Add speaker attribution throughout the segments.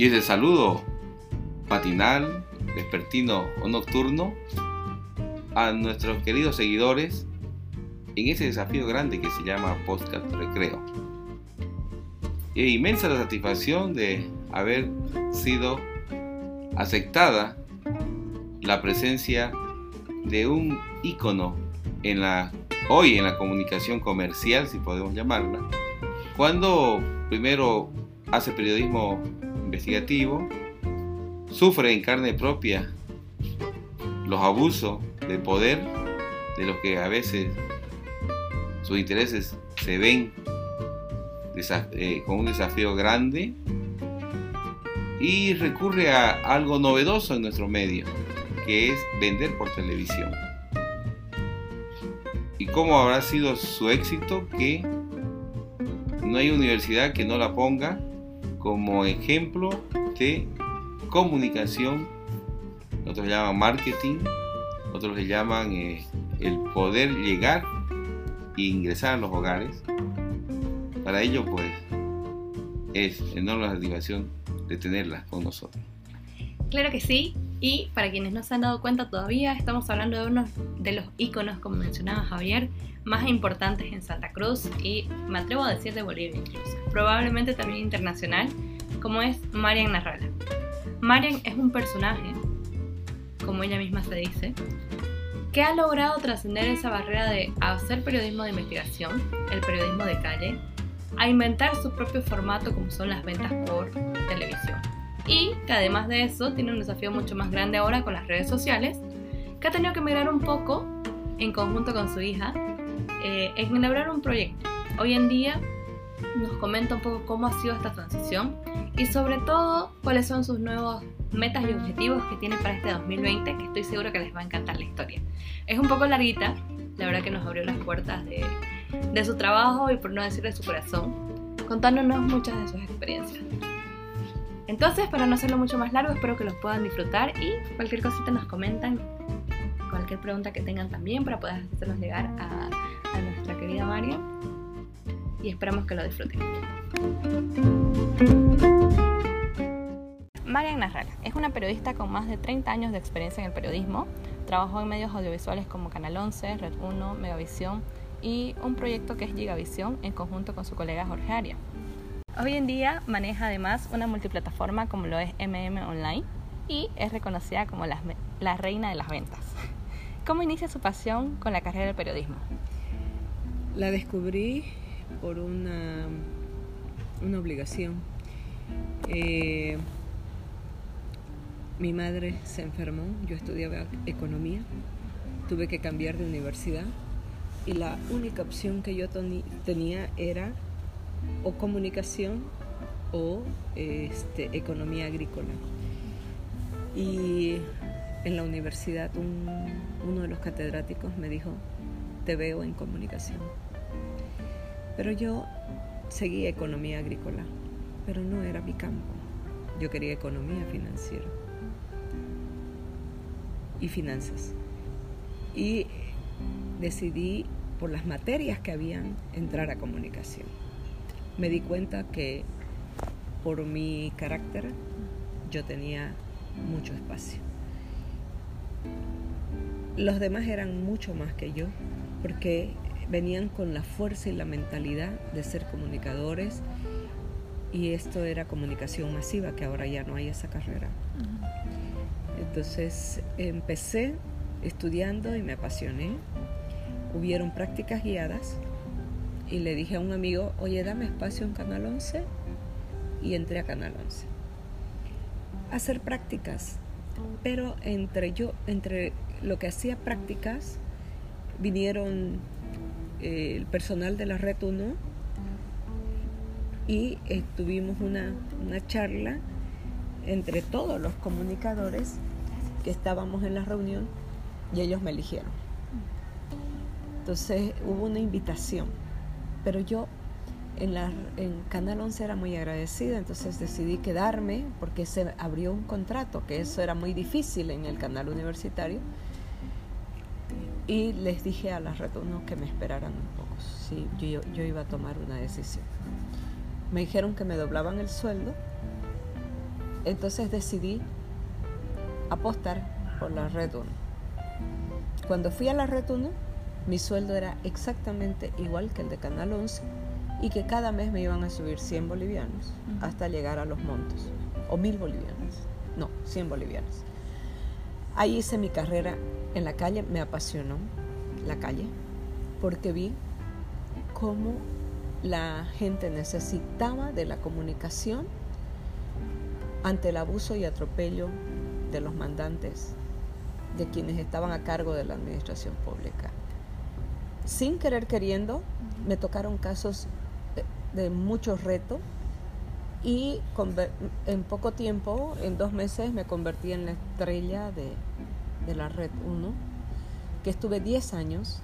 Speaker 1: Y ese saludo matinal, vespertino o nocturno a nuestros queridos seguidores en ese desafío grande que se llama Podcast Recreo. Y inmensa la satisfacción de haber sido aceptada la presencia de un ícono la hoy en la comunicación comercial, si podemos llamarla, cuando primero hace periodismo investigativo, sufre en carne propia los abusos de poder de los que a veces sus intereses se ven eh, con un desafío grande y recurre a algo novedoso en nuestro medio, que es vender por televisión. ¿Y cómo habrá sido su éxito? Que no hay universidad que no la ponga como ejemplo de comunicación, otros llaman marketing, otros le llaman eh, el poder llegar e ingresar a los hogares. Para ello, pues, es enorme la satisfacción de tenerlas con nosotros.
Speaker 2: Claro que sí, y para quienes no se han dado cuenta todavía, estamos hablando de uno de los íconos, como mencionaba Javier, más importantes en Santa Cruz y me atrevo a decir de Bolivia incluso, probablemente también internacional, como es Marian Narrala. Marian es un personaje, como ella misma se dice, que ha logrado trascender esa barrera de hacer periodismo de investigación, el periodismo de calle, a inventar su propio formato como son las ventas por televisión. Y que además de eso tiene un desafío mucho más grande ahora con las redes sociales, que ha tenido que migrar un poco en conjunto con su hija eh, en elaborar un proyecto. Hoy en día nos comenta un poco cómo ha sido esta transición y sobre todo cuáles son sus nuevos metas y objetivos que tiene para este 2020, que estoy seguro que les va a encantar la historia. Es un poco larguita, la verdad que nos abrió las puertas de, de su trabajo y por no decir de su corazón, contándonos muchas de sus experiencias. Entonces, para no hacerlo mucho más largo, espero que los puedan disfrutar y cualquier cosita nos comentan, cualquier pregunta que tengan también para poder hacernos llegar a, a nuestra querida María y esperamos que lo disfruten. Marian Narrala es una periodista con más de 30 años de experiencia en el periodismo. Trabajó en medios audiovisuales como Canal 11, Red 1, Megavisión y un proyecto que es Gigavisión en conjunto con su colega Jorge Aria. Hoy en día maneja además una multiplataforma como lo es MM Online y es reconocida como la, reina de las ventas. ¿Cómo inicia su pasión con la carrera del periodismo?
Speaker 3: La descubrí por una, una obligación. Eh, mi madre se enfermó, yo estudiaba economía, tuve que cambiar de universidad y la única opción que yo tenía era o comunicación o este, economía agrícola. Y en la universidad uno de los catedráticos me dijo, te veo en comunicación. Pero yo seguía economía agrícola, pero no era mi campo. Yo quería economía financiera y finanzas. Y decidí, por las materias que habían, entrar a comunicación. Me di cuenta que por mi carácter yo tenía mucho espacio. Los demás eran mucho más que yo, porque venían con la fuerza y la mentalidad de ser comunicadores y esto era comunicación masiva, que ahora ya no hay esa carrera. Entonces empecé estudiando y me apasioné. Hubieron prácticas guiadas y le dije a un amigo, oye, dame espacio en Canal 11 y entré a Canal 11. Hacer prácticas, pero entre yo, entre lo que hacía prácticas, vinieron eh, el personal de la Red 1 y tuvimos una, una charla entre todos los comunicadores que estábamos en la reunión y ellos me eligieron. Entonces hubo una invitación, pero yo en, la, en Canal 11 era muy agradecida, entonces decidí quedarme porque se abrió un contrato, que eso era muy difícil en el canal universitario. Y les dije a la Red que me esperaran un poco, si yo, yo iba a tomar una decisión. Me dijeron que me doblaban el sueldo Entonces decidí apostar por la Red 1. Cuando fui a la Red 1, mi sueldo era exactamente igual que el de Canal 11 y que cada mes me iban a subir 100 bolivianos hasta llegar a los montos, o 1000 bolivianos, no, 100 bolivianos. Ahí hice mi carrera en la calle, me apasionó la calle, porque vi cómo la gente necesitaba de la comunicación ante el abuso y atropello de los mandantes, de quienes estaban a cargo de la administración pública. Sin querer queriendo, me tocaron casos de, mucho reto y en poco tiempo, en dos meses, me convertí en la estrella de, de la Red 1, que estuve 10 años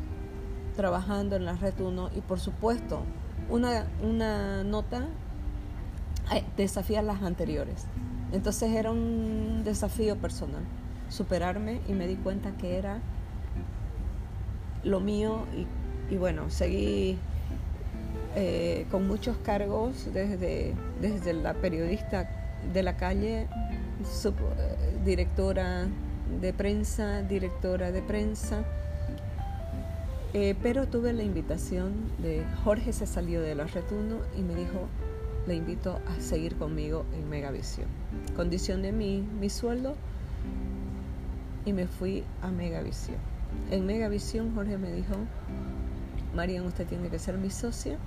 Speaker 3: trabajando en la Red 1 y por supuesto una, una nota desafía las anteriores. Entonces era un desafío personal, superarme y me di cuenta que era lo mío y, bueno, seguí eh, con muchos cargos desde, desde la periodista de la calle, directora de prensa, directora de prensa, eh, pero tuve la invitación de Jorge se salió de la Retuno y me dijo, le invito a seguir conmigo en Megavisión. Condicioné mi, mi sueldo y me fui a Megavisión. En Megavisión Jorge me dijo, Marian, usted tiene que ser mi socia.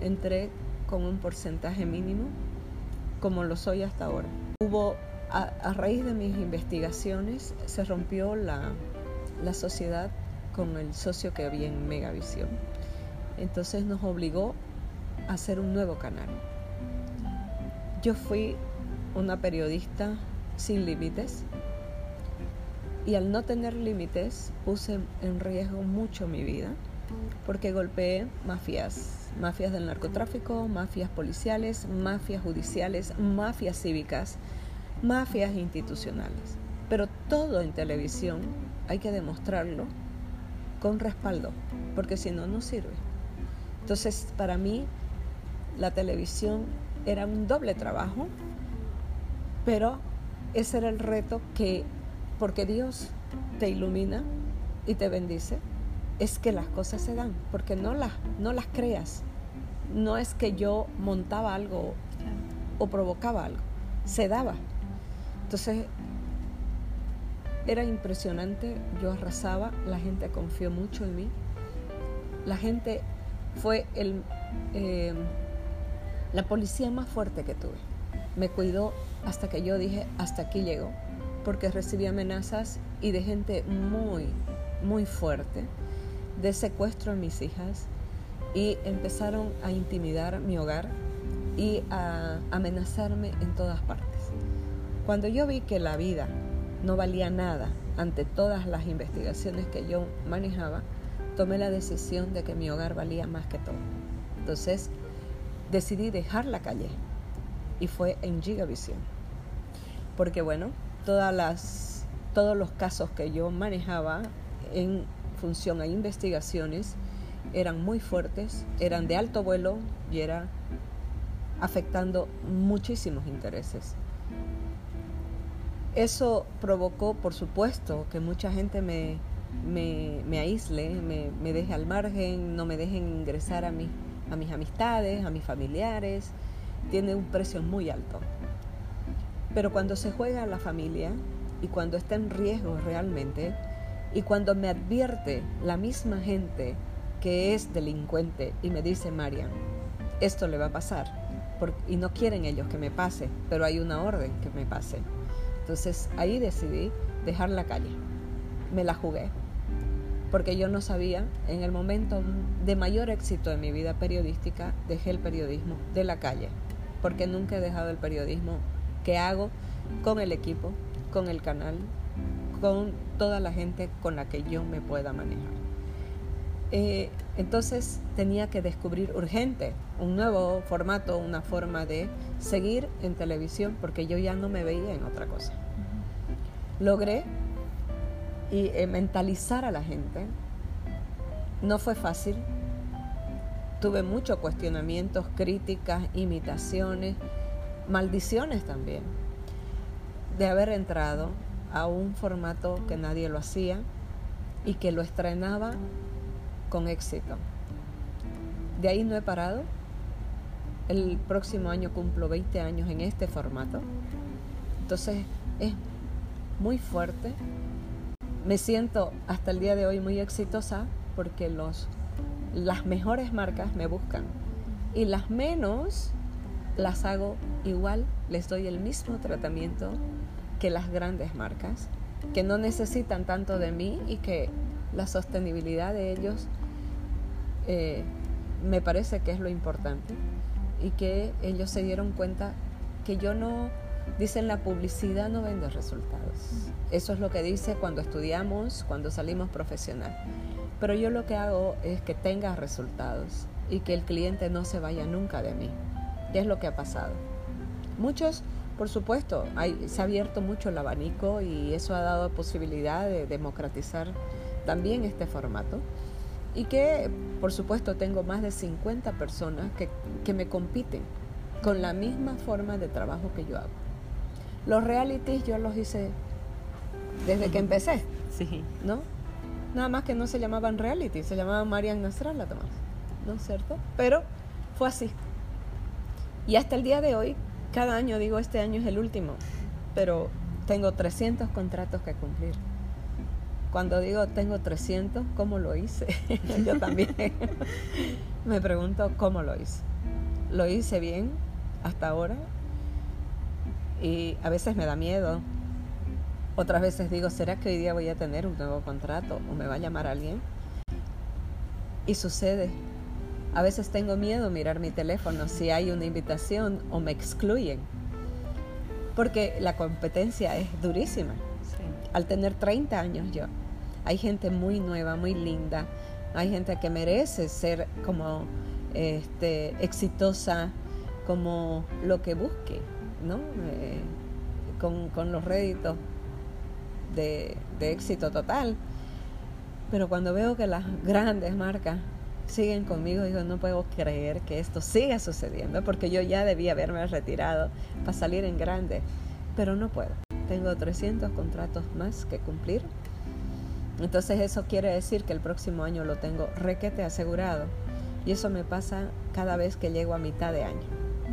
Speaker 3: Entré con un porcentaje mínimo, como lo soy hasta ahora. Hubo, a, raíz de mis investigaciones, se rompió la, la sociedad con el socio que había en Megavisión. Entonces nos obligó a hacer un nuevo canal. Yo fui una periodista sin límites y al no tener límites puse en riesgo mucho mi vida porque golpeé mafias, mafias del narcotráfico, mafias policiales, mafias judiciales, mafias cívicas, mafias institucionales. Pero todo en televisión hay que demostrarlo con respaldo, porque si no, no sirve. Entonces, para mí, la televisión era un doble trabajo, pero ese era el reto que, porque Dios te ilumina y te bendice, es que las cosas se dan, porque no las, no las creas. No es que yo montaba algo o provocaba algo, se daba. Entonces, era impresionante, yo arrasaba, la gente confió mucho en mí. La gente fue el, eh, la policía más fuerte que tuve. Me cuidó hasta que yo dije, hasta aquí llegó, porque recibí amenazas y de gente muy, muy fuerte, de secuestro a mis hijas y empezaron a intimidar mi hogar y a amenazarme en todas partes. Cuando yo vi que la vida no valía nada ante todas las investigaciones que yo manejaba, tomé la decisión de que mi hogar valía más que todo. Entonces decidí dejar la calle y fue en Gigavisión. Porque bueno, todas las, todos los casos que yo manejaba en función a investigaciones eran muy fuertes, eran de alto vuelo y era afectando muchísimos intereses. Eso provocó, por supuesto, que mucha gente me, aísle, me, deje al margen, no me dejen ingresar a mis amistades, a mis familiares. Tiene un precio muy alto. Pero cuando se juega a la familia y cuando está en riesgo realmente, y cuando me advierte la misma gente que es delincuente y me dice, Marian, esto le va a pasar, y no quieren ellos que me pase, pero hay una orden que me pase entonces ahí decidí dejar la calle. Me la jugué. Porque yo no sabía, en el momento de mayor éxito de mi vida periodística, dejé el periodismo de la calle. Porque nunca he dejado el periodismo que hago con el equipo, con el canal, con toda la gente con la que yo me pueda manejar. Eh, entonces tenía que descubrir urgente un nuevo formato, una forma de seguir en televisión porque yo ya no me veía en otra cosa. Logré y eh, mentalizar a la gente. No fue fácil. Tuve muchos cuestionamientos, críticas, imitaciones, maldiciones también. de haber entrado a un formato que nadie lo hacía y que lo estrenaba con éxito. De ahí no he parado. El próximo año cumplo 20 años en este formato. Entonces es muy fuerte. Me siento hasta el día de hoy muy exitosa porque los, las mejores marcas me buscan y las menos las hago igual, les doy el mismo tratamiento que las grandes marcas, que no necesitan tanto de mí y que la sostenibilidad de ellos eh, me parece que es lo importante y que ellos se dieron cuenta que yo no, dicen la publicidad no vende resultados. Eso es lo que dice cuando estudiamos, cuando salimos profesional. Pero yo lo que hago es que tenga resultados y que el cliente no se vaya nunca de mí. ¿Qué es lo que ha pasado? Muchos, por supuesto, se ha abierto mucho el abanico y eso ha dado posibilidad de democratizar también este formato. Y que, por supuesto, tengo más de 50 personas que, que me compiten con la misma forma de trabajo que yo hago. Los realities yo los hice desde que empecé.
Speaker 2: Sí.
Speaker 3: ¿No? Nada más que no se llamaban reality, se llamaban Marian Nasrallah, Tomás. ¿No es cierto? Pero fue así. Y hasta el día de hoy, cada año digo, este año es el último, pero tengo 300 contratos que cumplir. Cuando digo tengo 300, ¿cómo lo hice? Yo también me pregunto cómo lo hice. Lo hice bien hasta ahora y a veces me da miedo otras veces digo, ¿será que hoy día voy a tener un nuevo contrato o me va a llamar alguien? Y sucede. A veces tengo miedo mirar mi teléfono si hay una invitación o me excluyen. Porque la competencia es durísima. Al tener 30 años yo, hay gente muy nueva, muy linda. Hay gente que merece ser como este, exitosa, como lo que busque, ¿no? Eh, con, con los réditos de, éxito total. Pero cuando veo que las grandes marcas siguen conmigo, digo, no puedo creer que esto siga sucediendo, porque yo ya debía haberme retirado para salir en grande, pero no puedo. Tengo 300 contratos más que cumplir. Entonces eso quiere decir que el próximo año lo tengo requete asegurado. Y eso me pasa cada vez que llego a mitad de año,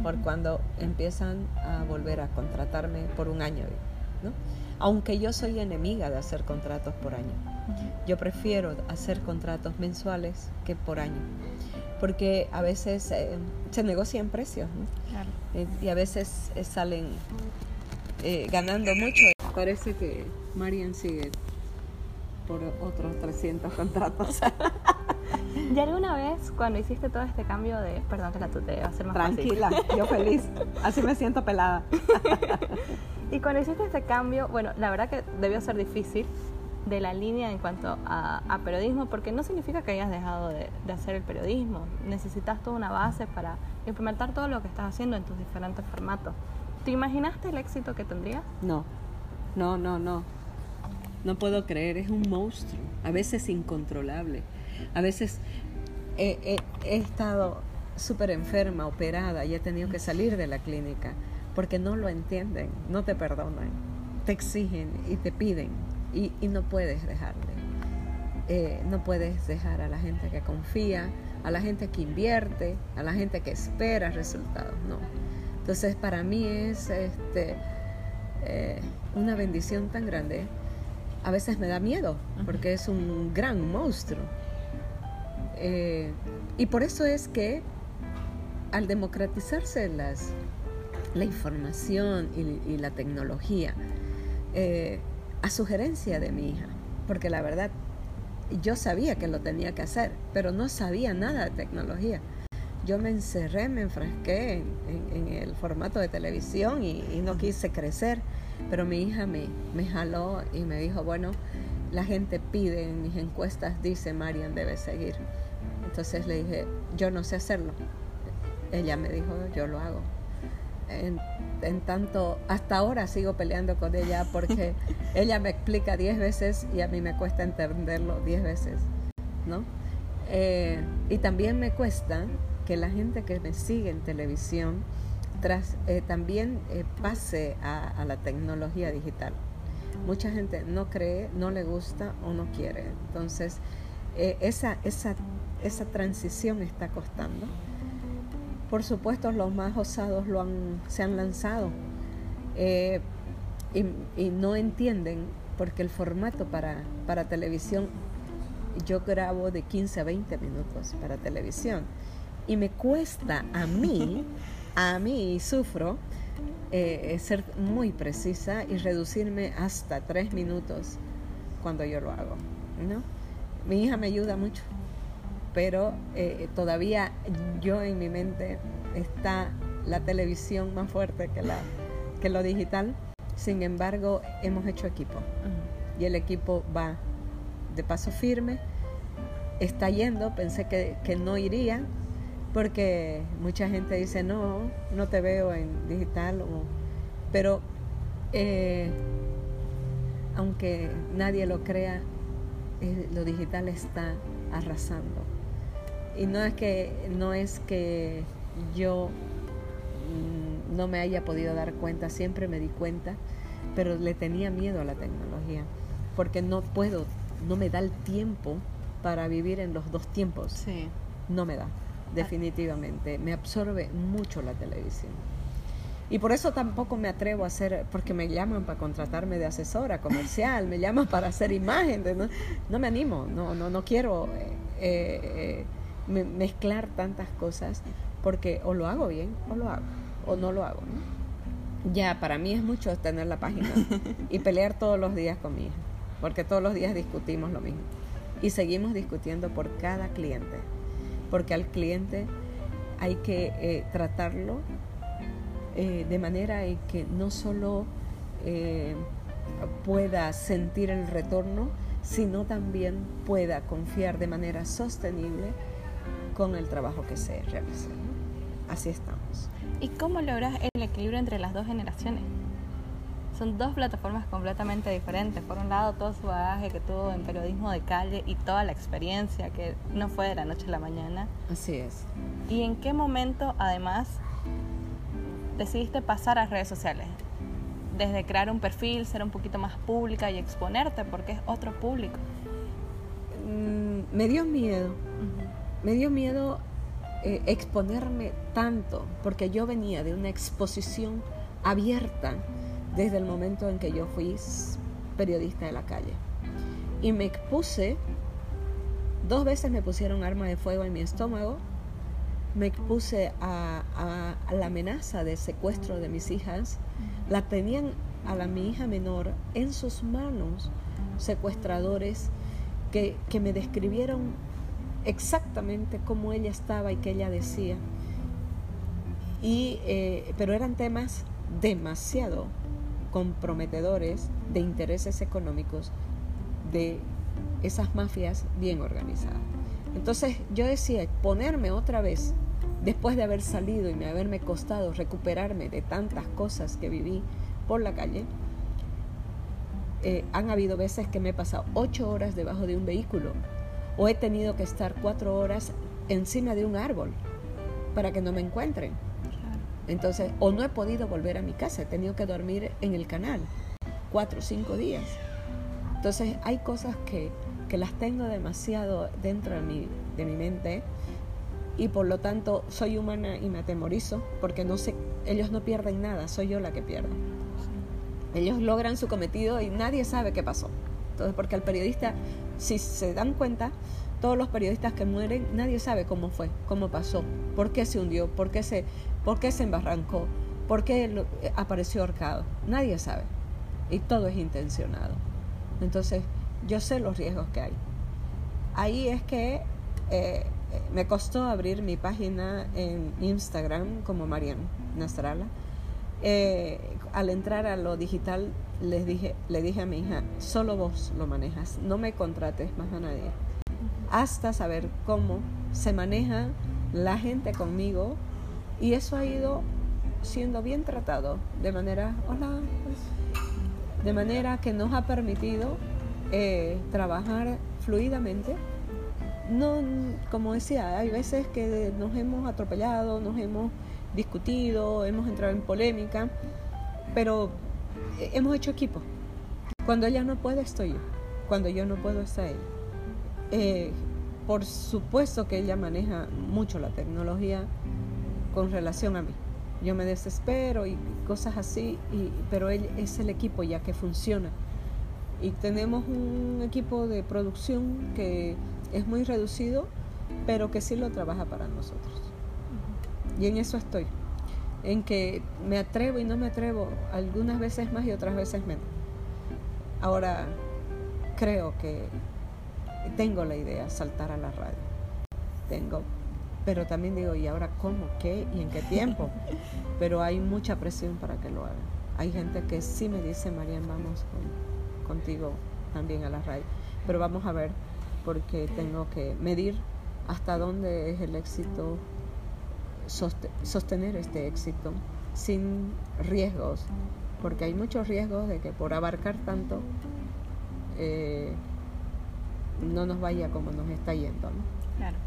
Speaker 3: por cuando empiezan a volver a contratarme por un año. ¿no? aunque yo soy enemiga de hacer contratos por año. Yo prefiero hacer contratos mensuales que por año, porque a veces eh, se negocian precios eh, y a veces eh, salen ganando mucho. Parece que Marian sigue por otros 300 contratos.
Speaker 2: ¿Y alguna vez cuando hiciste todo este cambio de, perdón que la a ser más
Speaker 3: Tranquila, yo feliz, así me siento pelada.
Speaker 2: Y cuando hiciste este cambio, bueno, la verdad que debió ser difícil de la línea en cuanto a, periodismo, porque no significa que hayas dejado de, hacer el periodismo. Necesitas toda una base para implementar todo lo que estás haciendo en tus diferentes formatos. ¿Te imaginaste el éxito que tendrías?
Speaker 3: No, no, no, no. No puedo creer, es un monstruo, a veces incontrolable. A veces he estado súper enferma, operada y he tenido que salir de la clínica porque no lo entienden, no te perdonan, te exigen y te piden y, no puedes dejarle. Eh, no puedes dejar a la gente que confía, a la gente que invierte, a la gente que espera resultados, no. Entonces para mí es este, eh, una bendición tan grande. A veces me da miedo porque es un gran monstruo. Eh, y por eso es que al democratizarse las, la información y, la tecnología eh, a sugerencia de mi hija, porque la verdad yo sabía que lo tenía que hacer, pero no sabía nada de tecnología. Yo me encerré, me enfrasqué en, el formato de televisión y, no quise crecer, pero mi hija me, me jaló y me dijo, bueno, la gente pide, en mis encuestas dice, Marian debe seguir. Entonces le dije, yo no sé hacerlo. Ella me dijo, yo lo hago en, tanto, hasta ahora sigo peleando con ella porque ella me explica diez veces y a mí me cuesta entenderlo diez veces, ¿no? Eh, y también me cuesta que la gente que me sigue en televisión tras eh, también eh, pase a, a la tecnología digital. Mucha gente no cree, no le gusta o no quiere. Entonces, esa, esa, esa transición está costando. Por supuesto, los más osados lo han, se han lanzado eh, y, y no entienden porque el formato para, para televisión, yo grabo de 15 a 20 minutos para televisión y me cuesta a mí, a mí sufro eh, ser muy precisa y reducirme hasta tres minutos cuando yo lo hago. ¿no? Mi hija me ayuda mucho, pero eh, todavía yo en mi mente está la televisión más fuerte que, la, que lo digital. Sin embargo, hemos hecho equipo y el equipo va de paso firme. Está yendo, pensé que, que no iría, porque mucha gente dice, no, no te veo en digital, o, pero eh, aunque nadie lo crea, eh, lo digital está arrasando. Y no es que, no es que yo mm, no me haya podido dar cuenta, siempre me di cuenta, pero le tenía miedo a la tecnología, porque no puedo, no me da el tiempo para vivir en los dos tiempos.
Speaker 2: Sí.
Speaker 3: No me da definitivamente. Me absorbe mucho la televisión. Y por eso tampoco me atrevo a hacer, porque me llaman para contratarme de asesora comercial, me llaman para hacer imagen, no, no me animo, no, no, no quiero eh, eh, mezclar tantas cosas, porque o lo hago bien o lo hago, o no lo hago. ¿no? Ya, para mí es mucho tener la página y pelear todos los días con mi hija, porque todos los días discutimos lo mismo. Y seguimos discutiendo por cada cliente porque al cliente hay que eh, tratarlo eh, de manera en que no solo eh, pueda sentir el retorno, sino también pueda confiar de manera sostenible con el trabajo que se realiza. ¿no? Así estamos.
Speaker 2: ¿Y cómo logras el equilibrio entre las dos generaciones? son dos plataformas completamente diferentes. Por un lado, todo su bagaje que tuvo en periodismo de calle y toda la experiencia que no fue de la noche a la mañana.
Speaker 3: Así es.
Speaker 2: ¿Y en qué momento, además, decidiste pasar a redes sociales? Desde crear un perfil, ser un poquito más pública y exponerte, porque es otro público.
Speaker 3: Mm, me dio miedo. Uh -huh. Me dio miedo eh, exponerme tanto, porque yo venía de una exposición abierta desde el momento en que yo fui periodista de la calle. Y me expuse, dos veces me pusieron arma de fuego en mi estómago, me expuse a, la amenaza de secuestro de mis hijas, la tenían a mi hija menor en sus manos secuestradores que me describieron exactamente cómo ella estaba y qué ella decía. Y, eh, pero eran temas demasiado comprometedores de intereses económicos de esas mafias bien organizadas. Entonces yo decía, ponerme otra vez, después de haber salido y me haberme costado recuperarme de tantas cosas que viví por la calle, eh, han habido veces que me he pasado ocho horas debajo de un vehículo o he tenido que estar cuatro horas encima de un árbol para que no me encuentren. Entonces, o no he podido volver a mi casa, he tenido que dormir en el canal cuatro o cinco días. Entonces, hay cosas que, que las tengo demasiado dentro de mi, de mi mente y por lo tanto soy humana y me atemorizo porque no sé, ellos no pierden nada, soy yo la que pierdo. Ellos logran su cometido y nadie sabe qué pasó. Entonces, porque el periodista, si se dan cuenta, todos los periodistas que mueren, nadie sabe cómo fue, cómo pasó, por qué se hundió, por qué se, por qué se embarrancó, por qué eh, apareció ahorcado. Nadie sabe. Y todo es intencionado. Entonces, yo sé los riesgos que hay. Ahí es que eh, me costó abrir mi página en Instagram como Marian Nastrala. Eh, al entrar a lo digital les dije, le dije a mi hija, solo vos lo manejas, no me contrates más a nadie hasta saber cómo se maneja la gente conmigo y eso ha ido siendo bien tratado de manera, hola, de manera que nos ha permitido eh, trabajar fluidamente. No, como decía, hay veces que nos hemos atropellado, nos hemos discutido, hemos entrado en polémica, pero hemos hecho equipo. Cuando ella no puede, estoy yo. Cuando yo no puedo, está él. Eh, por supuesto que ella maneja mucho la tecnología con relación a mí. Yo me desespero y cosas así, y, pero él es el equipo ya que funciona. Y tenemos un equipo de producción que es muy reducido, pero que sí lo trabaja para nosotros. Y en eso estoy. En que me atrevo y no me atrevo, algunas veces más y otras veces menos. Ahora, creo que tengo la idea, saltar a la radio. Tengo, pero también digo, ¿y ahora cómo? ¿Qué? ¿Y en qué tiempo? pero hay mucha presión para que lo haga. Hay gente que sí me dice, Marian, vamos contigo también a la radio. Pero vamos a ver, porque tengo que medir hasta dónde es el éxito, sostener este éxito sin riesgos, porque hay muchos riesgos de que por abarcar tanto eh, no nos vaya como nos está yendo. ¿no? Claro.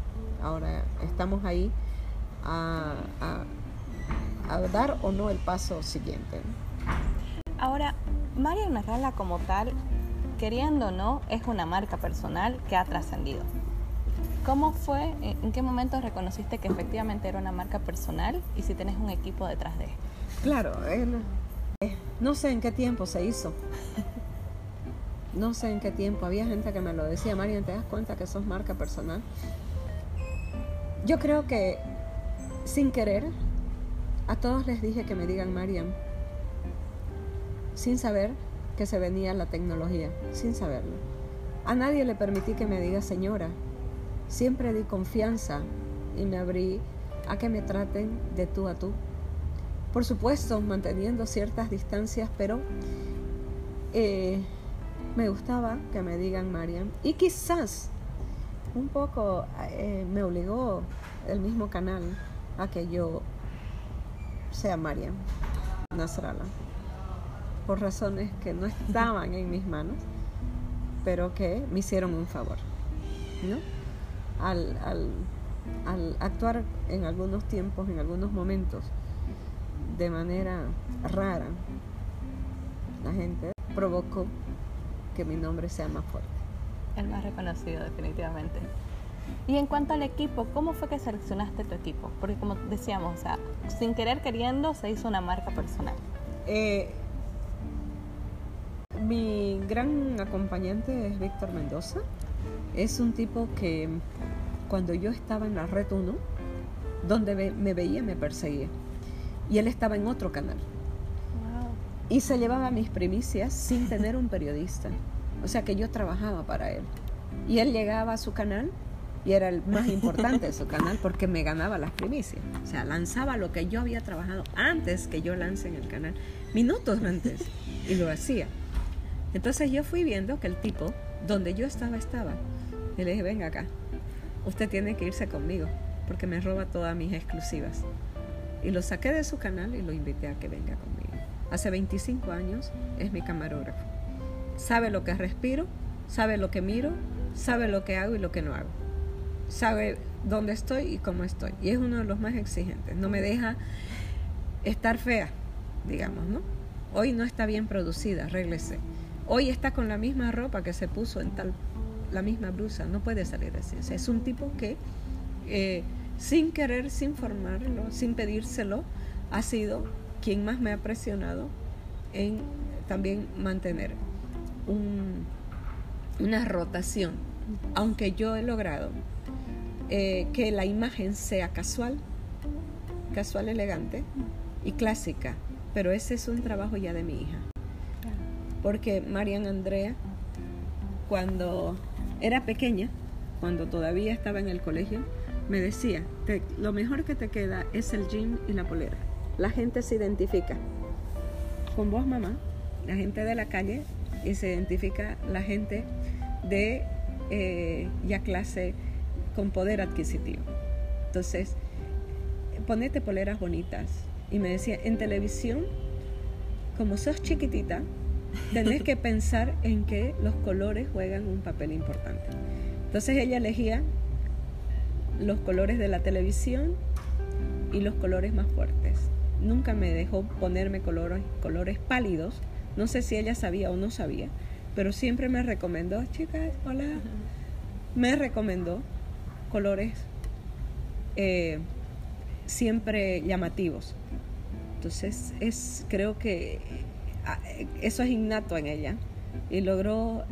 Speaker 3: Ahora estamos ahí a, dar o no el paso siguiente.
Speaker 2: Ahora, María Nagala como tal, queriendo o no, es una marca personal que ha trascendido. ¿Cómo fue, en qué momento reconociste que efectivamente era una marca personal y si tenés un equipo detrás de él?
Speaker 3: Claro, no sé en qué tiempo se hizo. no sé en qué tiempo, había gente que me lo decía, Marian, ¿te das cuenta que sos marca personal? Yo creo que sin querer, a todos les dije que me digan Marian, sin saber que se venía la tecnología, sin saberlo. A nadie le permití que me diga señora, siempre di confianza y me abrí a que me traten de tú a tú. Por supuesto, manteniendo ciertas distancias, pero eh, me gustaba que me digan Marian. Y quizás un poco eh, me obligó el mismo canal a que yo sea Marian Nasrallah. Por razones que no estaban en mis manos, pero que me hicieron un favor. ¿no? Al, al, al actuar en algunos tiempos, en algunos momentos, de manera rara, la gente provocó que mi nombre sea más fuerte.
Speaker 2: El más reconocido, definitivamente. Y en cuanto al equipo, ¿cómo fue que seleccionaste tu equipo? Porque como decíamos, o sea, sin querer queriendo se hizo una marca personal.
Speaker 3: Eh, mi gran acompañante es Víctor Mendoza. Es un tipo que cuando yo estaba en la red 1, donde me veía me perseguía. Y él estaba en otro canal y se llevaba mis primicias sin tener un periodista. O sea que yo trabajaba para él. Y él llegaba a su canal y era el más importante de su canal porque me ganaba las primicias. O sea, lanzaba lo que yo había trabajado antes que yo lance en el canal, minutos antes, y lo hacía. Entonces yo fui viendo que el tipo, donde yo estaba, estaba. Y le dije, venga acá, usted tiene que irse conmigo porque me roba todas mis exclusivas. Y lo saqué de su canal y lo invité a que venga conmigo. Hace 25 años es mi camarógrafo. Sabe lo que respiro, sabe lo que miro, sabe lo que hago y lo que no hago. Sabe dónde estoy y cómo estoy. Y es uno de los más exigentes. No me deja estar fea, digamos, ¿no? Hoy no está bien producida, arréglese. Hoy está con la misma ropa que se puso en tal, la misma blusa. No puede salir así. es un tipo que, eh, sin querer, sin formarlo, sin pedírselo, ha sido quien más me ha presionado en también mantener una rotación, aunque yo he logrado eh, que la imagen sea casual, casual elegante y clásica, pero ese es un trabajo ya de mi hija. Porque Marian Andrea, cuando era pequeña, cuando todavía estaba en el colegio, me decía, lo mejor que te queda es el jean y la polera la gente se identifica con vos, mamá, la gente de la calle, y se identifica la gente de eh, ya clase con poder adquisitivo. Entonces, ponete poleras bonitas. Y me decía, en televisión, como sos chiquitita, tenés que pensar en que los colores juegan un papel importante. Entonces ella elegía los colores de la televisión y los colores más fuertes. Nunca me dejó ponerme colores, colores pálidos. No sé si ella sabía o no sabía, pero siempre me recomendó, chicas, hola, me recomendó colores eh, siempre llamativos. Entonces, es, creo que eso es innato en ella y logró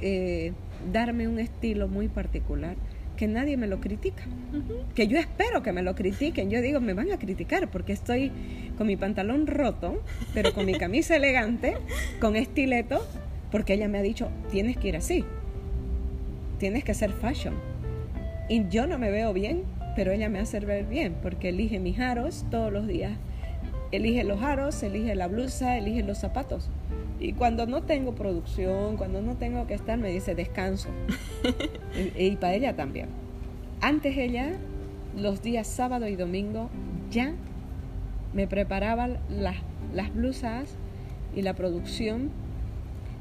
Speaker 3: eh, darme un estilo muy particular que nadie me lo critica. Que yo espero que me lo critiquen. Yo digo, me van a criticar porque estoy con mi pantalón roto, pero con mi camisa elegante, con estileto, porque ella me ha dicho, tienes que ir así. Tienes que hacer fashion. Y yo no me veo bien, pero ella me hace ver bien porque elige mis aros todos los días. Elige los aros, elige la blusa, elige los zapatos. Y cuando no tengo producción, cuando no tengo que estar, me dice descanso. y, para ella también. Antes ella, los días sábado y domingo, ya me preparaba las, las blusas y la producción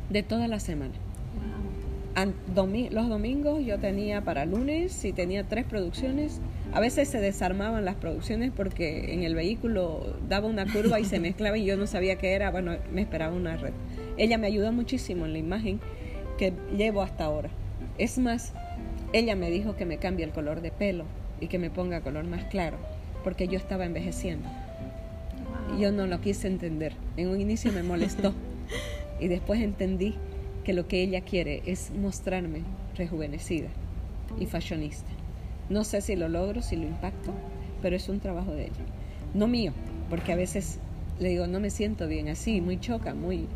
Speaker 3: de toda la semana. Los domingos yo tenía para lunes y tenía tres producciones. A veces se desarmaban las producciones porque en el vehículo daba una curva y se mezclaba y yo no sabía qué era. Bueno, me esperaba una red. Ella me ayudó muchísimo en la imagen que llevo hasta ahora. Es más, ella me dijo que me cambie el color de pelo y que me ponga color más claro, porque yo estaba envejeciendo. Yo no lo quise entender. En un inicio me molestó y después entendí que lo que ella quiere es mostrarme rejuvenecida y fashionista. No sé si lo logro, si lo impacto, pero es un trabajo de ella. No mío, porque a veces le digo, no me siento bien así, muy choca, muy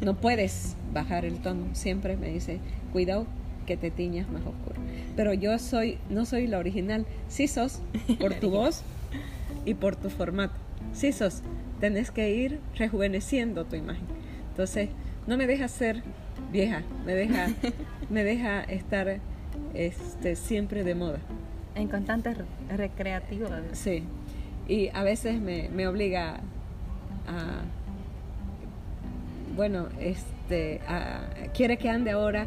Speaker 3: no puedes bajar el tono. Siempre me dice, cuidado que te tiñas más oscuro. Pero yo soy, no soy la original. Sí sos por tu voz y por tu formato. Sí sos. Tenés que ir rejuveneciendo tu imagen. Entonces, no me deja ser vieja, me deja, me deja estar este, siempre de moda.
Speaker 2: En constante recreativo.
Speaker 3: Sí. Y a veces me, me obliga a bueno, este, quiere que ande ahora.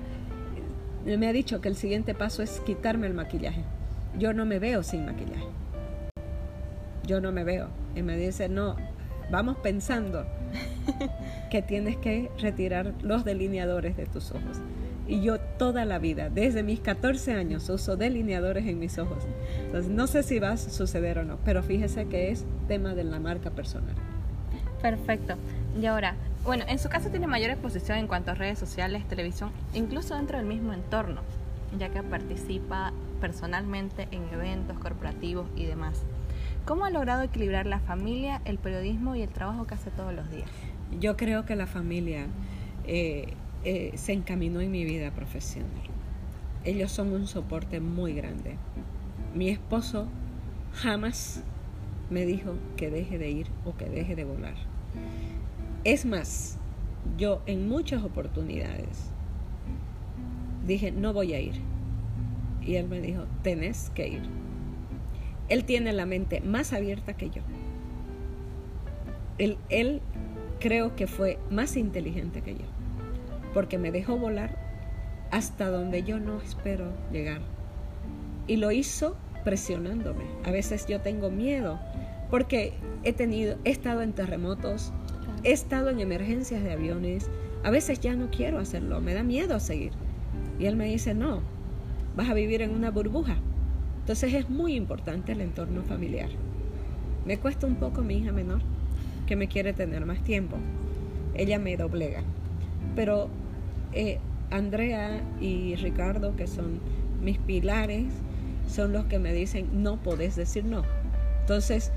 Speaker 3: Me ha dicho que el siguiente paso es quitarme el maquillaje. Yo no me veo sin maquillaje. Yo no me veo. Y me dice, no, vamos pensando que tienes que retirar los delineadores de tus ojos. Y yo toda la vida, desde mis 14 años, uso delineadores en mis ojos. Entonces, no sé si va a suceder o no, pero fíjese que es tema de la marca personal.
Speaker 2: Perfecto. Y ahora, bueno, en su caso tiene mayor exposición en cuanto a redes sociales, televisión, incluso dentro del mismo entorno, ya que participa personalmente en eventos corporativos y demás. ¿Cómo ha logrado equilibrar la familia, el periodismo y el trabajo que hace todos los días?
Speaker 3: Yo creo que la familia eh, eh, se encaminó en mi vida profesional. Ellos son un soporte muy grande. Mi esposo jamás me dijo que deje de ir o que deje de volar. Es más, yo en muchas oportunidades dije, no voy a ir. Y él me dijo, tenés que ir. Él tiene la mente más abierta que yo. Él, creo que fue más inteligente que yo, porque me dejó volar hasta donde yo no espero llegar. Y lo hizo presionándome. A veces yo tengo miedo porque he tenido, he estado en terremotos, He estado en emergencias de aviones. A veces ya no quiero hacerlo, me da miedo seguir. Y él me dice, no, vas a vivir en una burbuja. Entonces es muy importante el entorno familiar. Me cuesta un poco mi hija menor, que me quiere tener más tiempo. Ella me doblega. Pero eh, Andrea y Ricardo, que son mis pilares, son los que me dicen, no podés decir no. Entonces,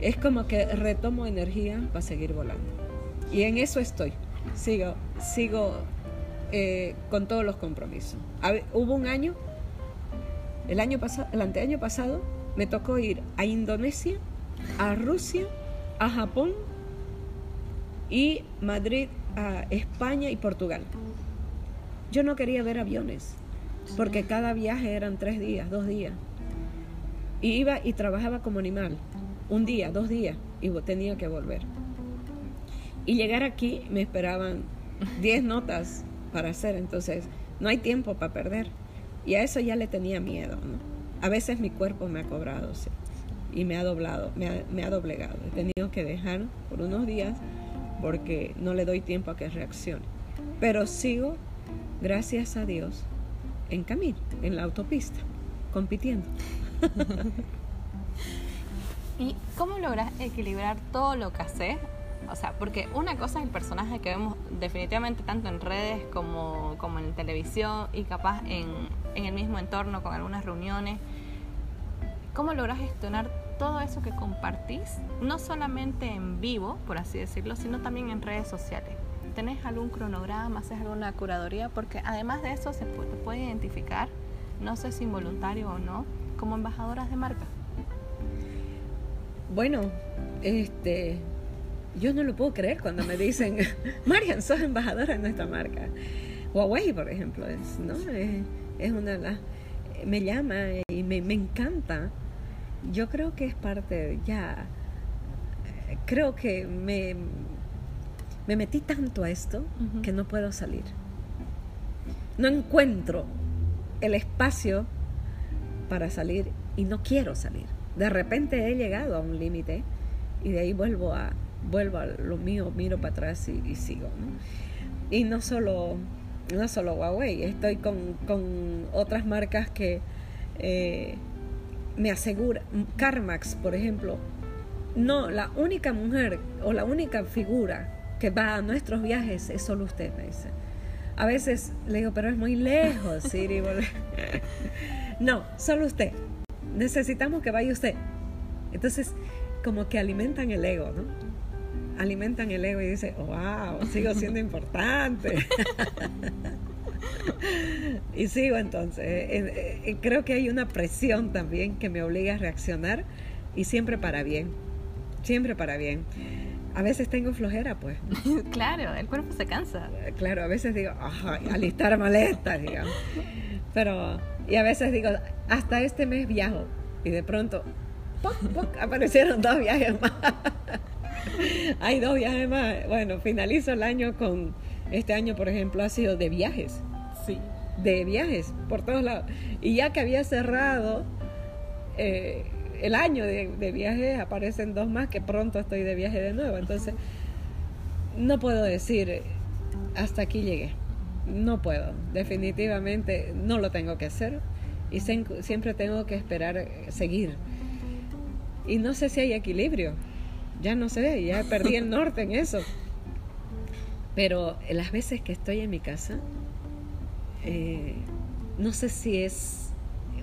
Speaker 3: es como que retomo energía para seguir volando. Y en eso estoy. Sigo, sigo eh, con todos los compromisos. hubo un año, el año pasado, el anteaño pasado, me tocó ir a Indonesia, a Rusia, a Japón y Madrid, a España y Portugal. Yo no quería ver aviones, porque cada viaje eran tres días, dos días. Y iba y trabajaba como animal un día, dos días, y tenía que volver. Y llegar aquí me esperaban 10 notas para hacer, entonces no hay tiempo para perder. Y a eso ya le tenía miedo, ¿no? A veces mi cuerpo me ha cobrado, sí. y me ha doblado, me ha, me ha doblegado. He tenido que dejar por unos días porque no le doy tiempo a que reaccione. Pero sigo, gracias a Dios, en camino, en la autopista, compitiendo.
Speaker 2: ¿Y cómo logras equilibrar todo lo que haces? O sea, porque una cosa es el personaje que vemos definitivamente tanto en redes como, como en televisión y capaz en, en el mismo entorno con algunas reuniones. ¿Cómo logras gestionar todo eso que compartís, no solamente en vivo, por así decirlo, sino también en redes sociales? ¿Tenés algún cronograma, haces alguna curaduría? Porque además de eso se puede, identificar, no sé si involuntario o no, como embajadoras de marca.
Speaker 3: Bueno, este, yo no lo puedo creer cuando me dicen, Marian, sos embajadora de nuestra marca. Huawei, por ejemplo, es, ¿no? es, es una de las... Me llama y me, me encanta. Yo creo que es parte, ya, creo que me, me metí tanto a esto que no puedo salir. No encuentro el espacio para salir y no quiero salir. De repente he llegado a un límite y de ahí vuelvo a vuelvo a lo mío, miro para atrás y, sigo. Y no solo no solo Huawei, estoy con, con otras marcas que eh, me aseguran, CarMax, por ejemplo, no, la única mujer o la única figura que va a nuestros viajes es solo usted, me dice. A veces le digo, pero es muy lejos, Siri. no, solo usted. Necesitamos que vaya usted. Entonces, como que alimentan el ego, ¿no? Alimentan el ego y dice, wow, sigo siendo importante. y sigo entonces. Eh, eh, creo que hay una presión también que me obliga a reaccionar y siempre para bien. Siempre para bien. A veces tengo flojera, pues.
Speaker 2: claro, el cuerpo se cansa.
Speaker 3: Claro, a veces digo, ajá, alistar maletas, digamos. Pero, y a veces digo, hasta este mes viajo. Y de pronto, ¡poc, poc! aparecieron dos viajes más. Hay dos viajes más. Bueno, finalizo el año con, este año, por ejemplo, ha sido de viajes.
Speaker 2: Sí.
Speaker 3: De viajes, por todos lados. Y ya que había cerrado eh, el año de, de viajes, aparecen dos más que pronto estoy de viaje de nuevo. Entonces, no puedo decir, hasta aquí llegué. No puedo, definitivamente no lo tengo que hacer y siempre tengo que esperar eh, seguir. Y no sé si hay equilibrio, ya no sé, ya perdí el norte en eso. Pero las veces que estoy en mi casa, eh, no sé si es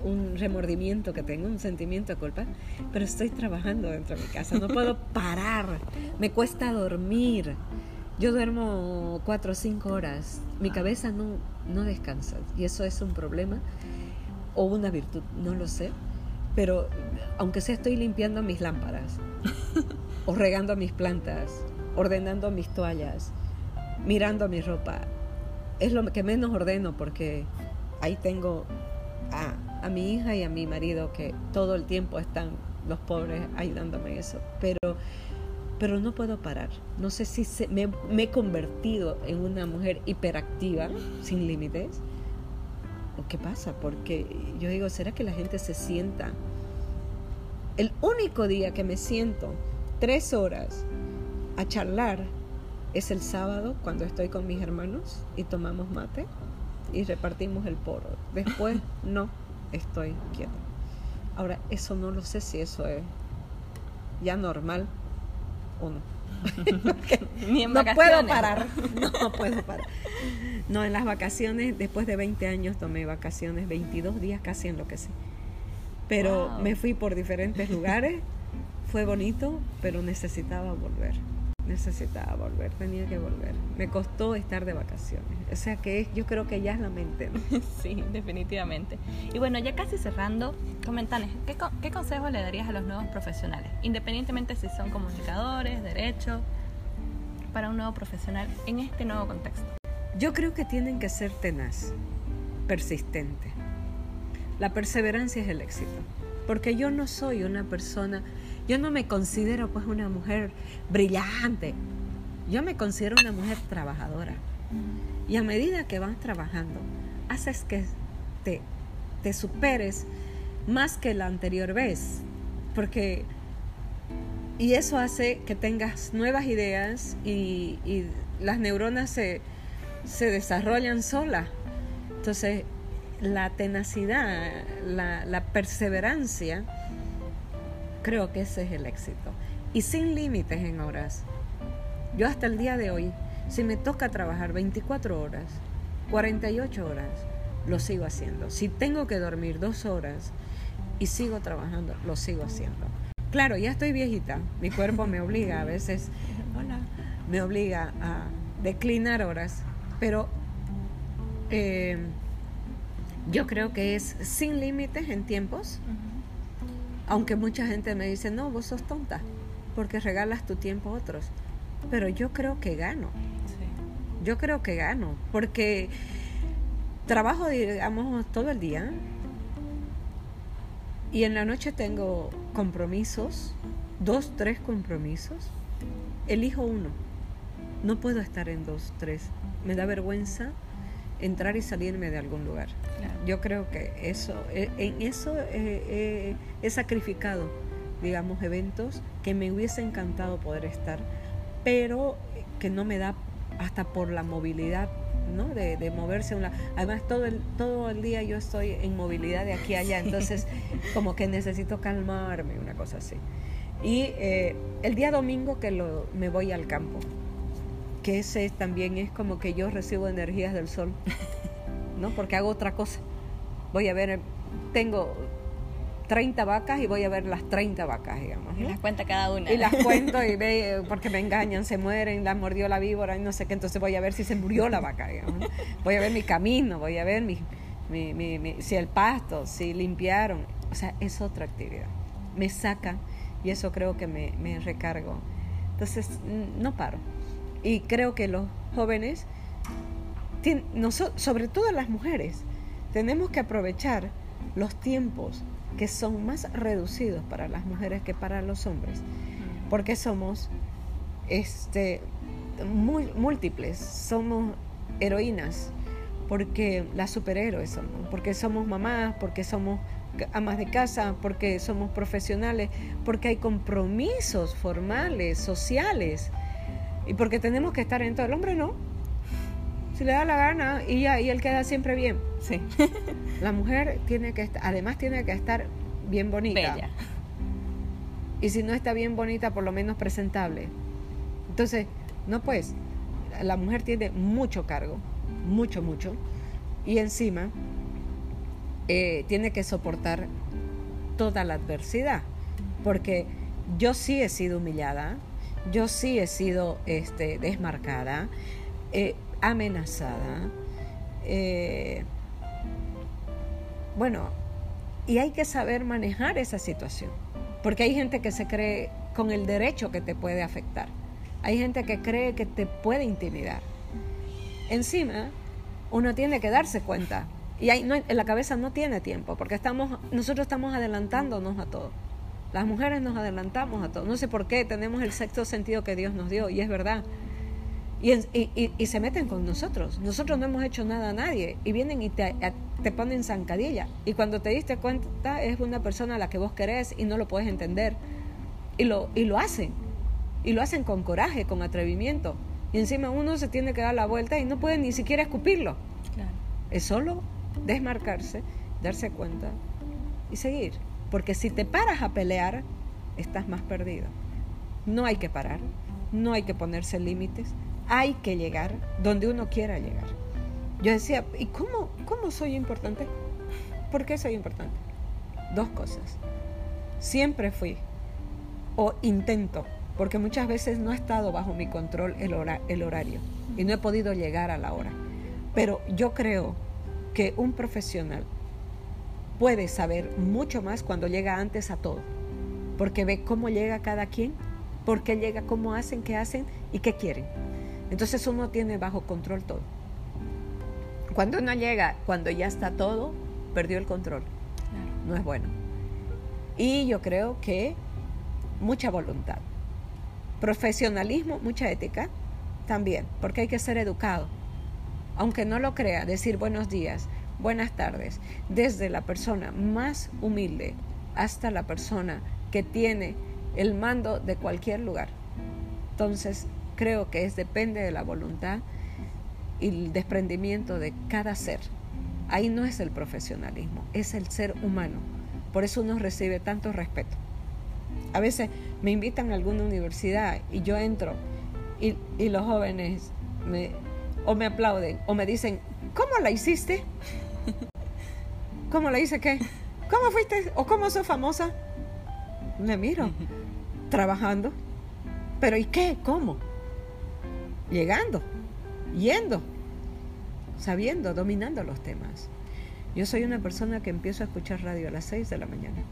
Speaker 3: un remordimiento que tengo, un sentimiento de culpa, pero estoy trabajando dentro de mi casa, no puedo parar, me cuesta dormir. Yo duermo cuatro o cinco horas, mi cabeza no, no descansa y eso es un problema o una virtud, no lo sé, pero aunque sea estoy limpiando mis lámparas o regando mis plantas, ordenando mis toallas, mirando mi ropa, es lo que menos ordeno porque ahí tengo a, a mi hija y a mi marido que todo el tiempo están los pobres ayudándome en eso, pero pero no puedo parar. No sé si se- me, me he convertido en una mujer hiperactiva, sin límites, o qué pasa, porque yo digo, ¿será que la gente se sienta? El único día que me siento tres horas a charlar es el sábado cuando estoy con mis hermanos y tomamos mate y repartimos el poro. Después no estoy quieta. Ahora, eso no lo sé si eso es ya normal o no.
Speaker 2: Ni en
Speaker 3: no puedo parar, no puedo parar. No, en las vacaciones, después de 20 años tomé vacaciones, 22 días casi enloquecí. Pero
Speaker 2: Wow.
Speaker 3: me fui por diferentes lugares, fue bonito, pero necesitaba volver. Necesitaba volver, tenía que volver. Me costó estar de vacaciones. O sea que es- yo creo que ya es la mente, ¿no?
Speaker 2: Sí, definitivamente. Y bueno, ya casi cerrando, comentanos, ¿qué, ¿qué consejos le darías a los nuevos profesionales? Independientemente si son comunicadores, derecho, para un nuevo profesional en este nuevo contexto.
Speaker 3: Yo creo que tienen que ser tenaz, persistente. La perseverancia es el éxito. Porque yo no soy una persona, yo no me considero pues una mujer brillante. Yo me considero una mujer trabajadora. Y a medida que vas trabajando, haces que te, te superes más que la anterior vez. porque y eso hace que tengas nuevas ideas y, y las neuronas se, se desarrollan solas. Entonces, la tenacidad, la, la, perseverancia, creo que ese es el éxito. Y sin límites en horas. Yo hasta el día de hoy, si me toca trabajar 24 horas, 48 horas, lo sigo haciendo. Si tengo que dormir dos horas y sigo trabajando, lo sigo haciendo. Claro, ya estoy viejita, mi cuerpo me obliga a veces, hola, me obliga a declinar horas, pero eh, yo creo que es sin límites en tiempos, aunque mucha gente me dice, no, vos sos tonta, porque regalas tu tiempo a otros, pero yo creo que gano, yo creo que gano, porque trabajo, digamos, todo el día, y en la noche tengo compromisos, dos, tres compromisos. Elijo uno. No puedo estar en dos, tres. Me da vergüenza entrar y salirme de algún lugar. Yo creo que eso, e, en eso he sacrificado, digamos, eventos que me hubiese encantado poder estar, pero que no me da hasta por la movilidad ¿no? De, de, moverse. Una, además, todo el, todo el día yo estoy en movilidad de aquí a allá, entonces como que necesito calmarme, una cosa así. Y eh, el día domingo que lo, me voy al campo, que ese también es como que yo recibo energías del sol, ¿no? Porque hago otra cosa. Voy a ver, tengo 30 vacas y voy a ver las 30 vacas, digamos.
Speaker 2: Y las cuenta cada una.
Speaker 3: Y las cuento y ve, porque me engañan, se mueren, la mordió la víbora y no sé qué, entonces voy a ver si se murió la vaca, digamos. Voy a ver mi camino, voy a ver mi, mi, mi, si el pasto, si limpiaron. O sea, es otra actividad. Me saca y eso creo que me, me recargo. Entonces, no paro. Y creo que los jóvenes, sobre todo las mujeres, tenemos que aprovechar los tiempos que son más reducidos para las mujeres que para los hombres, porque somos este, muy, múltiples, somos heroínas, porque las superhéroes somos, porque somos mamás, porque somos amas de casa, porque somos profesionales, porque hay compromisos formales, sociales, y porque tenemos que estar en todo. El hombre no. Si le da la gana y, ya, y él queda siempre bien.
Speaker 2: Sí.
Speaker 3: La mujer tiene que estar, además tiene que estar bien bonita.
Speaker 2: Bella.
Speaker 3: Y si no está bien bonita, por lo menos presentable. Entonces, no pues, la mujer tiene mucho cargo, mucho, mucho. Y encima eh, tiene que soportar toda la adversidad. Porque yo sí he sido humillada, yo sí he sido este, desmarcada, eh, amenazada. Eh, bueno, y hay que saber manejar esa situación, porque hay gente que se cree con el derecho que te puede afectar. Hay gente que cree que te puede intimidar. Encima, uno tiene que darse cuenta. Y hay, en la cabeza no tiene tiempo, porque estamos, nosotros estamos adelantándonos a todo. Las mujeres nos adelantamos a todo. No sé por qué tenemos el sexto sentido que Dios nos dio, y es verdad. Y, y, y, se meten con nosotros. Nosotros no hemos hecho nada a nadie. Y vienen y te, te ponen zancadilla. Y cuando te diste cuenta es una persona a la que vos querés y no lo puedes entender. Y lo, y lo hacen. Y lo hacen con coraje, con atrevimiento. Y encima uno se tiene que dar la vuelta y no puede ni siquiera escupirlo. Es solo desmarcarse, darse cuenta y seguir. Porque si te paras a pelear, estás más perdido. No hay que parar, no hay que ponerse límites, hay que llegar donde uno quiera llegar. Yo decía, ¿y cómo, cómo soy importante? ¿Por qué soy importante? Dos cosas. Siempre fui, o intento, porque muchas veces no ha estado bajo mi control el, el horario y no he podido llegar a la hora. Pero yo creo que un profesional puede saber mucho más cuando llega antes a todo, porque ve cómo llega cada quien, por qué llega, cómo hacen, qué hacen y qué quieren. Entonces uno tiene bajo control todo. Cuando uno llega, cuando ya está todo, perdió el control. No es bueno. Y yo creo que mucha voluntad. Profesionalismo, mucha ética también, porque hay que ser educado. Aunque no lo crea, decir buenos días, buenas tardes, desde la persona más humilde hasta la persona que tiene el mando de cualquier lugar. Entonces, creo que es depende de la voluntad y el desprendimiento de cada ser. Ahí no es el profesionalismo, es el ser humano. Por eso uno recibe tanto respeto. A veces me invitan a alguna universidad y yo entro y, los jóvenes me, o me aplauden o me dicen, ¿cómo la hiciste? ¿Cómo la hice qué? ¿Cómo fuiste? ¿O cómo sos famosa? Me miro, trabajando. ¿Pero y qué? ¿Cómo? Llegando, yendo, sabiendo, dominando los temas. Yo soy una persona que empiezo a escuchar radio a las 6 de la mañana.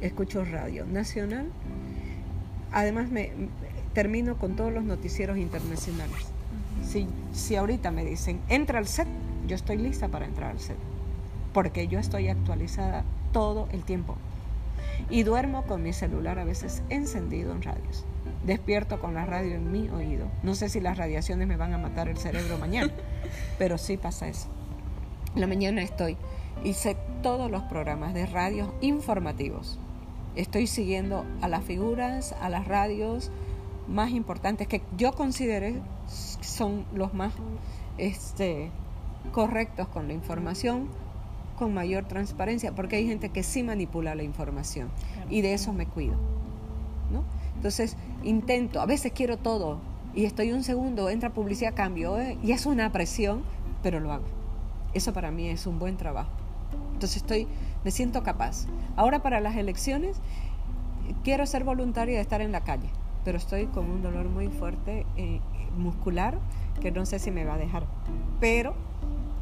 Speaker 3: Escucho radio nacional. Además me termino con todos los noticieros internacionales. Si, si ahorita me dicen, entra al set, yo estoy lista para entrar al set. Porque yo estoy actualizada todo el tiempo. Y duermo con mi celular a veces encendido en radios. Despierto con la radio en mi oído. No sé si las radiaciones me van a matar el cerebro mañana, pero sí pasa eso. La mañana estoy y sé todos los programas de radios informativos. Estoy siguiendo a las figuras, a las radios más importantes que yo considere son los más este, correctos con la información, con mayor transparencia, porque hay gente que sí manipula la información y de eso me cuido. ¿no? Entonces, intento, a veces quiero todo y estoy un segundo, entra publicidad, cambio, ¿eh? y es una presión, pero lo hago. Eso para mí es un buen trabajo. Entonces estoy, me siento capaz. Ahora para las elecciones quiero ser voluntaria de estar en la calle, pero estoy con un dolor muy fuerte eh, muscular que no sé si me va a dejar. Pero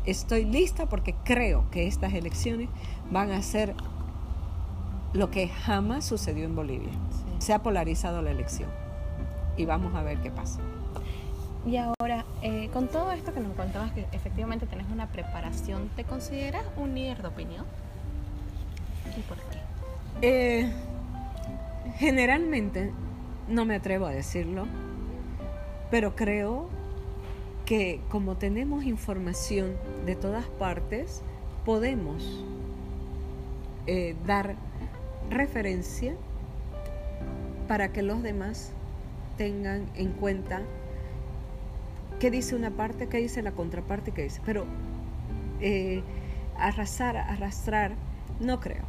Speaker 3: estoy lista porque creo que estas elecciones van a ser lo que jamás sucedió en Bolivia. Se ha polarizado la elección y vamos a ver qué pasa.
Speaker 2: Y ahora, eh, con todo esto que nos contabas, que efectivamente tenés una preparación, ¿te consideras un líder de opinión? ¿Y por qué?
Speaker 3: Eh, generalmente, no me atrevo a decirlo, pero creo que como tenemos información de todas partes, podemos eh, dar referencia para que los demás tengan en cuenta qué dice una parte, qué dice la contraparte, qué dice. Pero eh, arrasar, arrastrar, no creo,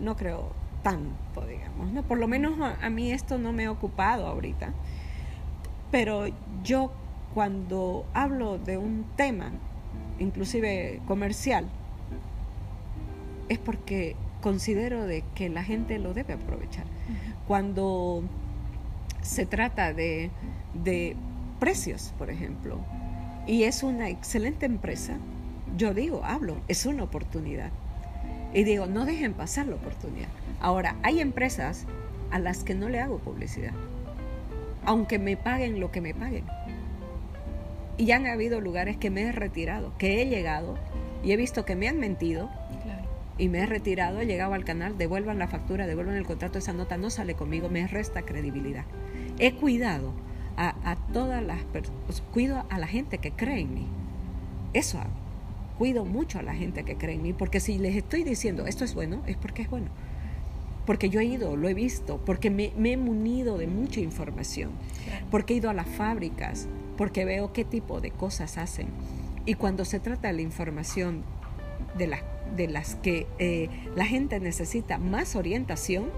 Speaker 3: no creo tanto, digamos. ¿no? Por lo menos a, a mí esto no me ha ocupado ahorita. Pero yo cuando hablo de un tema, inclusive comercial, es porque considero de que la gente lo debe aprovechar. Cuando se trata de, de precios, por ejemplo, y es una excelente empresa, yo digo, hablo, es una oportunidad. Y digo, no dejen pasar la oportunidad. Ahora, hay empresas a las que no le hago publicidad, aunque me paguen lo que me paguen. Y ya han habido lugares que me he retirado, que he llegado y he visto que me han mentido y me he retirado, he llegado al canal, devuelvan la factura, devuelvan el contrato, esa nota no sale conmigo, me resta credibilidad. He cuidado a, todas las personas, cuido a la gente que cree en mí. Eso hago. Cuido mucho a la gente que cree en mí, porque si les estoy diciendo esto es bueno, es porque es bueno. Porque yo he ido, lo he visto, porque me, he munido de mucha información, porque he ido a las fábricas, porque veo qué tipo de cosas hacen. Y cuando se trata de la información de, la, de las que eh, la gente necesita más orientación,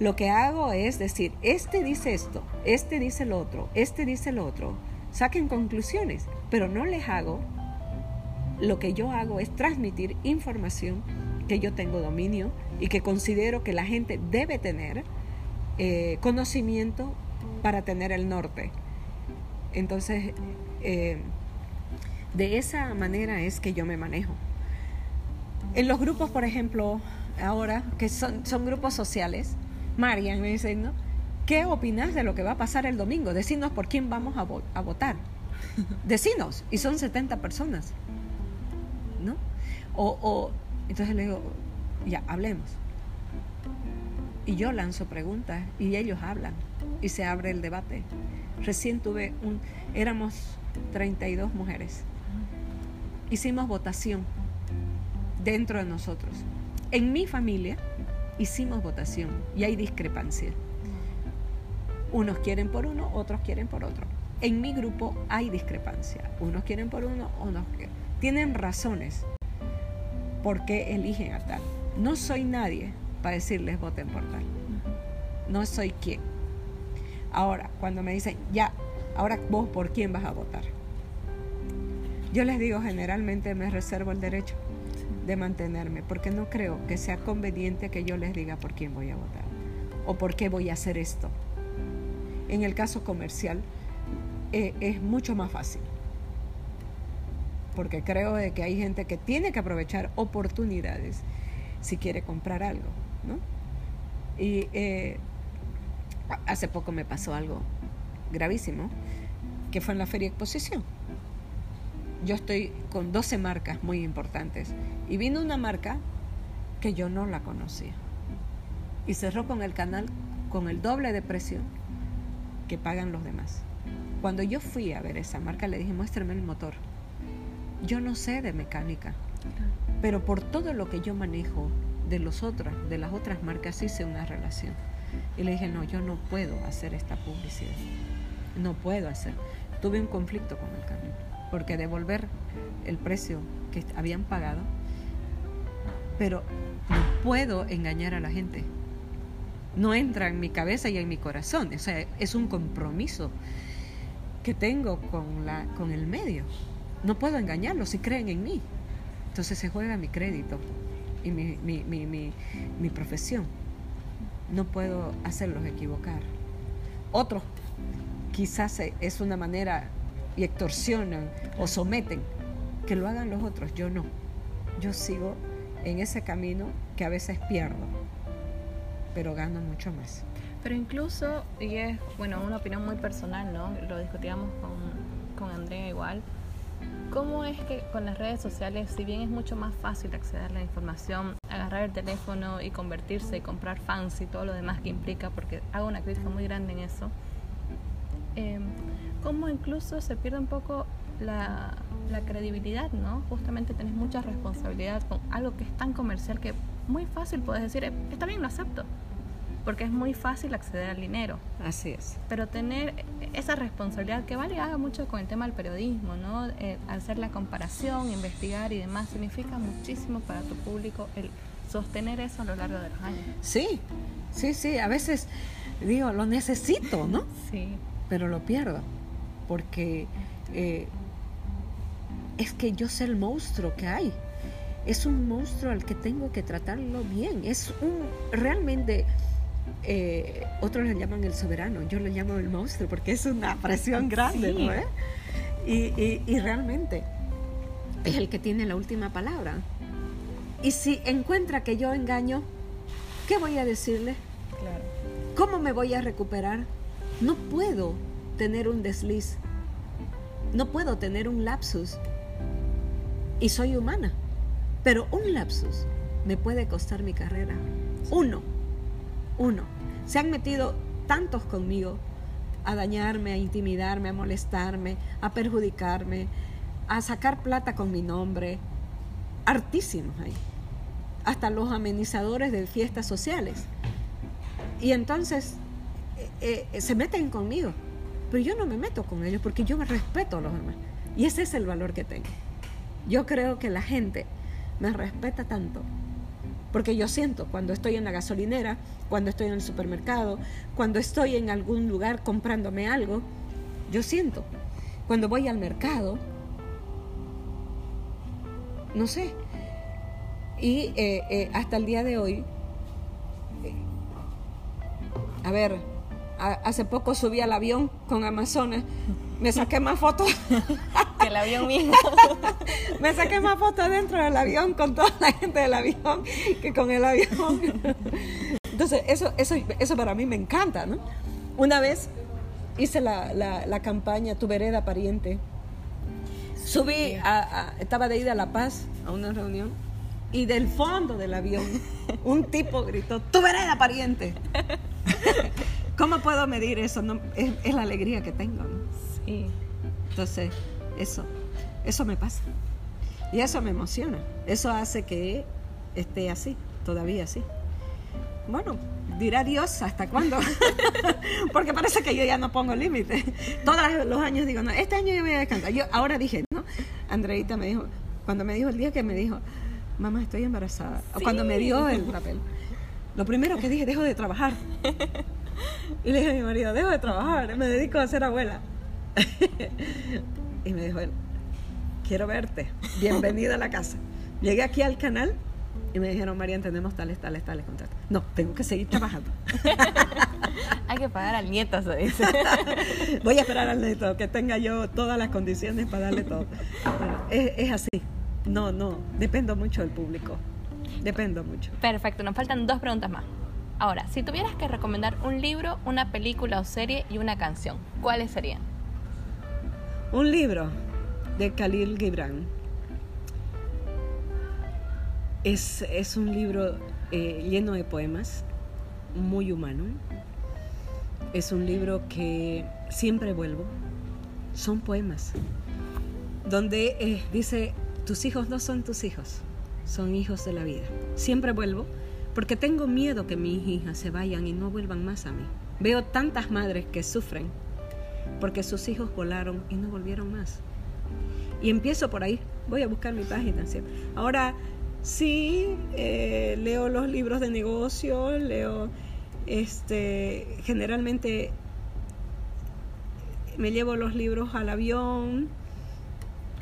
Speaker 3: lo que hago es decir, este dice esto, este dice lo otro, este dice lo otro. Saquen conclusiones, pero no les hago. Lo que yo hago es transmitir información que yo tengo dominio y que considero que la gente debe tener eh, conocimiento para tener el norte. Entonces, eh, de esa manera es que yo me manejo. En los grupos, por ejemplo, ahora, que son, son grupos sociales, Marian me dice, ¿no? ¿Qué opinas de lo que va a pasar el domingo? Decinos por quién vamos a, a votar. Decinos. Y son 70 personas. ¿No? O, o, entonces le digo, ya, hablemos. Y yo lanzo preguntas y ellos hablan y se abre el debate. Recién tuve un, éramos 32 mujeres. Hicimos votación dentro de nosotros. En mi familia, hicimos votación y hay discrepancia. Unos quieren por uno, otros quieren por otro. En mi grupo hay discrepancia. Unos quieren por uno, unos tienen razones por qué eligen a tal. No soy nadie para decirles voten por tal. No soy quien. Ahora, cuando me dicen, ya, ahora vos por quién vas a votar. Yo les digo, generalmente me reservo el derecho de mantenerme, porque no creo que sea conveniente que yo les diga por quién voy a votar o por qué voy a hacer esto. En el caso comercial eh, es mucho más fácil, porque creo de que hay gente que tiene que aprovechar oportunidades si quiere comprar algo, ¿no? Y eh, hace poco me pasó algo gravísimo, que fue en la feria exposición yo estoy con 12 marcas muy importantes y vino una marca que yo no la conocía y cerró con el canal con el doble de precio que pagan los demás. Cuando yo fui a ver esa marca le dije, muéstrame el motor. Yo no sé de mecánica, pero por todo lo que yo manejo de los otros, de las otras marcas hice una relación. Y le dije, no, yo no puedo hacer esta publicidad. No puedo hacer. Tuve un conflicto con el camino porque devolver el precio que habían pagado, pero no puedo engañar a la gente. No entra en mi cabeza y en mi corazón. O sea, es un compromiso que tengo con, la, con el medio. No puedo engañarlos si creen en mí. Entonces se juega mi crédito y mi, mi, mi, mi profesión. No puedo hacerlos equivocar. Otros quizás es una manera y extorsionan o someten, que lo hagan los otros, yo no. Yo sigo en ese camino que a veces pierdo, pero gano mucho más.
Speaker 2: Pero incluso, y es, bueno, una opinión muy personal, ¿no? Lo discutíamos con, con Andrea igual. ¿Cómo es que con las redes sociales, si bien es mucho más fácil acceder a la información, agarrar el teléfono y convertirse y comprar fans y todo lo demás que implica, porque hago una crítica muy grande en eso, eh, cómo incluso se pierde un poco la, credibilidad, ¿no? Justamente tenés mucha responsabilidad con algo que es tan comercial que muy fácil puedes decir, eh, está bien, lo acepto, porque es muy fácil acceder al dinero.
Speaker 3: Así es.
Speaker 2: Pero tener esa responsabilidad que vale haga mucho con el tema del periodismo, ¿no? Eh, hacer la comparación, investigar y demás, significa muchísimo para tu público el sostener eso a lo largo de los años.
Speaker 3: Sí, sí, sí, a veces digo, lo necesito, ¿no?
Speaker 2: Sí.
Speaker 3: Pero lo pierdo porque eh, es que yo sé el monstruo que hay. Es un monstruo al que tengo que tratarlo bien. Es un realmente eh, otros le llaman el soberano, yo le llamo el monstruo porque es una presión grande, ¿no? Y, y, realmente es el que tiene la última palabra. Y si encuentra que yo engaño, ¿qué voy a decirle?
Speaker 2: Claro.
Speaker 3: ¿Cómo me voy a recuperar? No puedo tener un desliz. No puedo tener un lapsus. Y soy humana. Pero un lapsus me puede costar mi carrera. Uno. Uno. Se han metido tantos conmigo a dañarme, a intimidarme, a molestarme, a perjudicarme, a sacar plata con mi nombre. Artísimos ahí. Hasta los amenizadores de fiestas sociales. Y entonces eh, eh, se meten conmigo. Pero yo no me meto con ellos porque yo me respeto a los demás. Y ese es el valor que tengo. Yo creo que la gente me respeta tanto. Porque yo siento cuando estoy en la gasolinera, cuando estoy en el supermercado, cuando estoy en algún lugar comprándome algo, yo siento. Cuando voy al mercado, no sé. Y eh, eh, hasta el día de hoy, eh, a ver, hace poco subí al avión con Amazonas, me saqué más fotos.
Speaker 2: que el avión mismo.
Speaker 3: me saqué más fotos dentro del avión con toda la gente del avión que con el avión. Entonces, eso, eso, eso para mí me encanta, ¿no? Una vez hice la, la, campaña Tu vereda pariente. Subí, a, estaba de ida a La Paz a una reunión y del fondo del avión un tipo gritó, Tu vereda pariente. ¿Cómo puedo medir eso? No, es, la alegría que tengo.
Speaker 2: Sí.
Speaker 3: Entonces, eso, eso me pasa. Y eso me emociona. Eso hace que esté así, todavía así. bueno, dirá Dios hasta cuándo. Porque parece que yo ya no pongo límite. Todos los años digo, no, este año yo voy a descansar. Yo ahora dije, ¿no? Andreita me dijo, cuando me dijo el día que me dijo, mamá, estoy embarazada, cuando me dio el papel, lo primero que dije, dejo de trabajar. Y le dije a mi marido, dejo de trabajar, me dedico a ser abuela. y me dijo él, quiero verte, bienvenida a la casa. Llegué aquí al canal y me dijeron, María, tenemos tales, tales, tales contratos. No, tengo que seguir trabajando.
Speaker 2: Hay que pagar al nieto, se dice.
Speaker 3: Voy a esperar al nieto, que tenga yo todas las condiciones para darle todo. es, es así. No, no, dependo mucho del público. Dependo mucho.
Speaker 2: Perfecto, nos faltan dos preguntas más. Ahora, si tuvieras que recomendar un libro, una película o serie y una canción, ¿cuáles serían?
Speaker 3: Un libro de Khalil Gibran. Es, es un libro eh, lleno de poemas, muy humano. Es un libro que siempre vuelvo. Son poemas. Donde eh, dice, tus hijos no son tus hijos, son hijos de la vida. Siempre vuelvo porque tengo miedo que mis hijas se vayan y no vuelvan más a mí. Veo tantas madres que sufren porque sus hijos volaron y no volvieron más. Y empiezo por ahí, voy a buscar mi página siempre. Ahora sí, eh, leo los libros de negocio, leo, este, generalmente me llevo los libros al avión,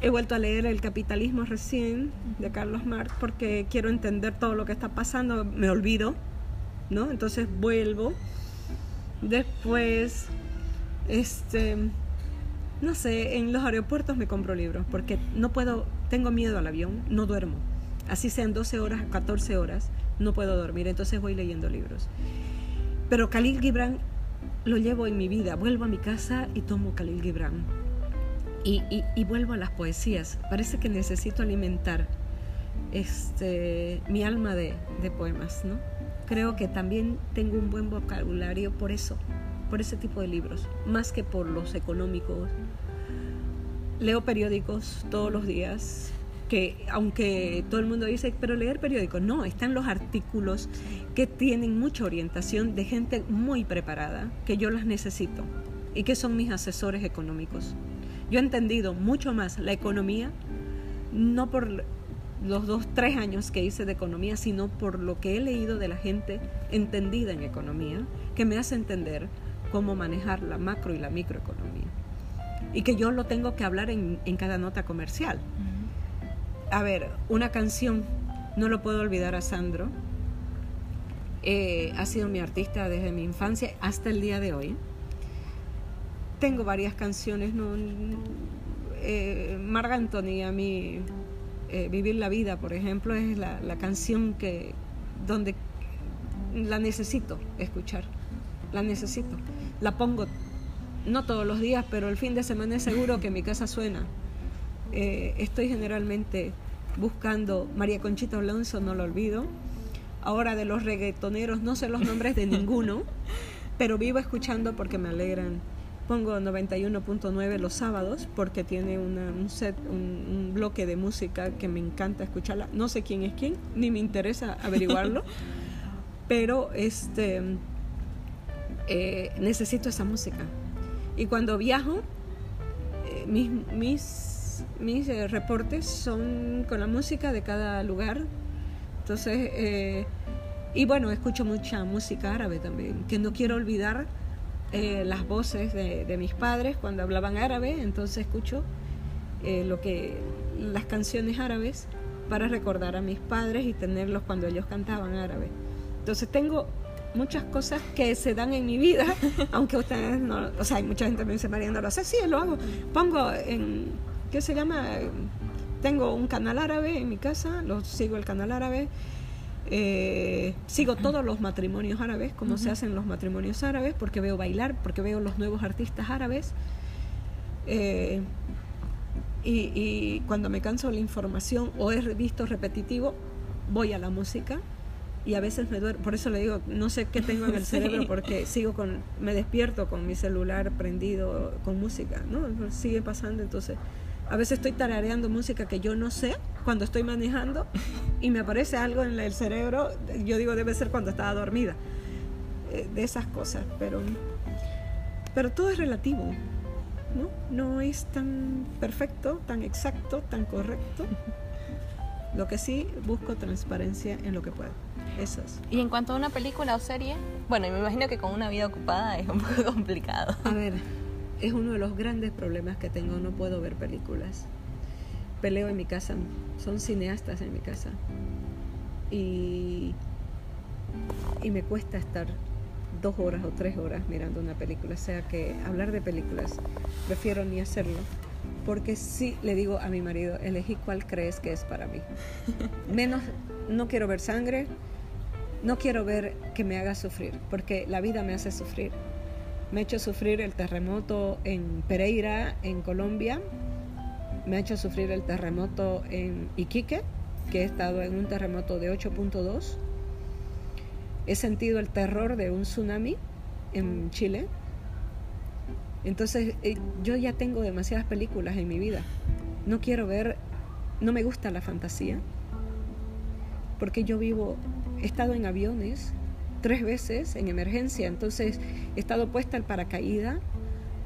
Speaker 3: He vuelto a leer El capitalismo recién de Carlos Marx porque quiero entender todo lo que está pasando, me olvido, ¿no? Entonces vuelvo. Después, este, no sé, en los aeropuertos me compro libros porque no puedo, tengo miedo al avión, no duermo. Así sean 12 horas, 14 horas, no puedo dormir, entonces voy leyendo libros. Pero Khalil Gibran lo llevo en mi vida, vuelvo a mi casa y tomo Khalil Gibran y, vuelvo a las poesías. Parece que necesito alimentar este, mi alma de, poemas, ¿no? Creo que también tengo un buen vocabulario por eso, por ese tipo de libros, más que por los económicos. Leo periódicos todos los días, que aunque todo el mundo dice, pero leer periódicos, no, están los artículos que tienen mucha orientación de gente muy preparada, que yo las necesito y que son mis asesores económicos. Yo he entendido mucho más la economía, no por los dos, tres años que hice de economía, sino por lo que he leído de la gente entendida en economía, que me hace entender cómo manejar la macro y la microeconomía. Y que yo lo tengo que hablar en, cada nota comercial. A ver, una canción, no lo puedo olvidar a Sandro. Eh, ha sido mi artista desde mi infancia hasta el día de hoy tengo varias canciones, ¿no? Eh, Anthony, a mí, eh, Vivir la Vida, por ejemplo, es la, canción que, donde la necesito escuchar, la necesito. La pongo, no todos los días, pero el fin de semana es seguro que mi casa suena. Eh, estoy generalmente buscando María Conchita Alonso, no lo olvido. Ahora de los reggaetoneros, no sé los nombres de ninguno, pero vivo escuchando porque me alegran Pongo 91.9 los sábados porque tiene un set, un, bloque de música que me encanta escucharla. No sé quién es quién, ni me interesa averiguarlo, pero este eh, necesito esa música. Y cuando viajo, eh, mis, mis, mis eh, reportes son con la música de cada lugar. Entonces, y bueno, escucho mucha música árabe también, que no quiero olvidar eh, las voces de, mis padres cuando hablaban árabe, entonces escucho eh, lo que las canciones árabes para recordar a mis padres y tenerlos cuando ellos cantaban árabe. Entonces tengo muchas cosas que se dan en mi vida, aunque ustedes no, o sea, hay mucha gente me dice, María, no lo sé, sí, lo hago. Pongo en, ¿qué se llama? Tengo un canal árabe en mi casa, lo sigo el canal árabe, eh, sigo todos los matrimonios árabes, como se hacen los matrimonios árabes, porque veo bailar, porque veo los nuevos artistas árabes. Eh, y, cuando me canso la información o he visto repetitivo, voy a la música y a veces me duermo. Por eso le digo, no sé qué tengo en el cerebro porque sigo con, me despierto con mi celular prendido con música, ¿no? Sigue pasando, entonces A veces estoy tarareando música que yo no sé cuando estoy manejando y me aparece algo en el cerebro. Yo digo, debe ser cuando estaba dormida. Eh, de esas cosas, pero, pero todo es relativo. ¿no? no es tan perfecto, tan exacto, tan correcto. Lo que sí busco transparencia en lo que puedo. Eso es.
Speaker 2: Y en cuanto a una película o serie, bueno, me imagino que con una vida ocupada es un poco complicado.
Speaker 3: A ver, es uno de los grandes problemas que tengo, no puedo ver películas. Peleo en mi casa, son cineastas en mi casa. Y, y me cuesta estar dos horas o tres horas mirando una película. O sea que hablar de películas, prefiero ni hacerlo. Porque sí le digo a mi marido, elegí cuál crees que es para mí. Menos, no quiero ver sangre, no quiero ver que me haga sufrir, porque la vida me hace sufrir. Me ha hecho sufrir el terremoto en Pereira, en Colombia. Me ha hecho sufrir el terremoto en Iquique, que he estado en un terremoto de 8.2 He sentido el terror de un tsunami en Chile. Entonces eh, yo ya tengo demasiadas películas en mi vida. No quiero ver, no me gusta la fantasía, porque yo vivo, he estado en aviones tres veces en emergencia, entonces he estado puesta al paracaídas,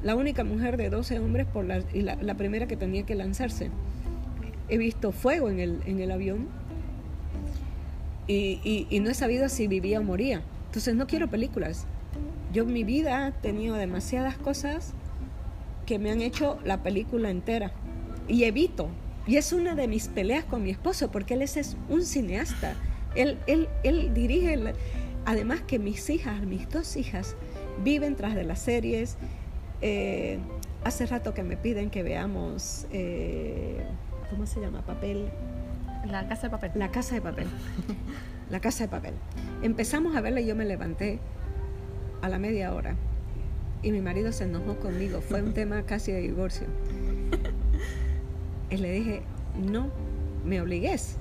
Speaker 3: la única mujer de 12 hombres por la, y la, primera que tenía que lanzarse. He visto fuego en el, en el avión, y, no he sabido si vivía o moría. Entonces no quiero películas. Yo en mi vida he tenido demasiadas cosas que me han hecho la película entera. Y evito. Y es una de mis peleas con mi esposo, porque él es, un cineasta. Él, él, él dirige, además que mis hijas, mis dos hijas, viven tras de las series. Eh, hace rato que me piden que veamos, eh, ¿cómo se llama? Papel
Speaker 2: la casa de papel.
Speaker 3: La casa de papel. la casa de papel. Empezamos a verla y yo me levanté a la media hora. Y mi marido se enojó conmigo. Fue un tema casi de divorcio. Y le dije, no me obligues.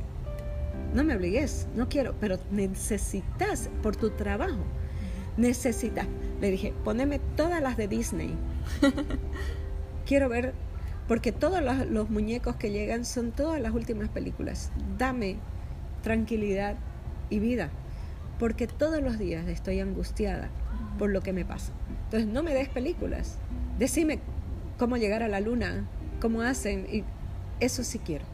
Speaker 3: No me obligues. No quiero. Pero necesitas, por tu trabajo, necesitas. Le dije, poneme todas las de Disney. quiero ver porque todos los, muñecos que llegan son todas las últimas películas. Dame tranquilidad y vida, porque todos los días estoy angustiada por lo que me pasa. Entonces no me des películas, decime cómo llegar a la luna, cómo hacen, y eso sí quiero.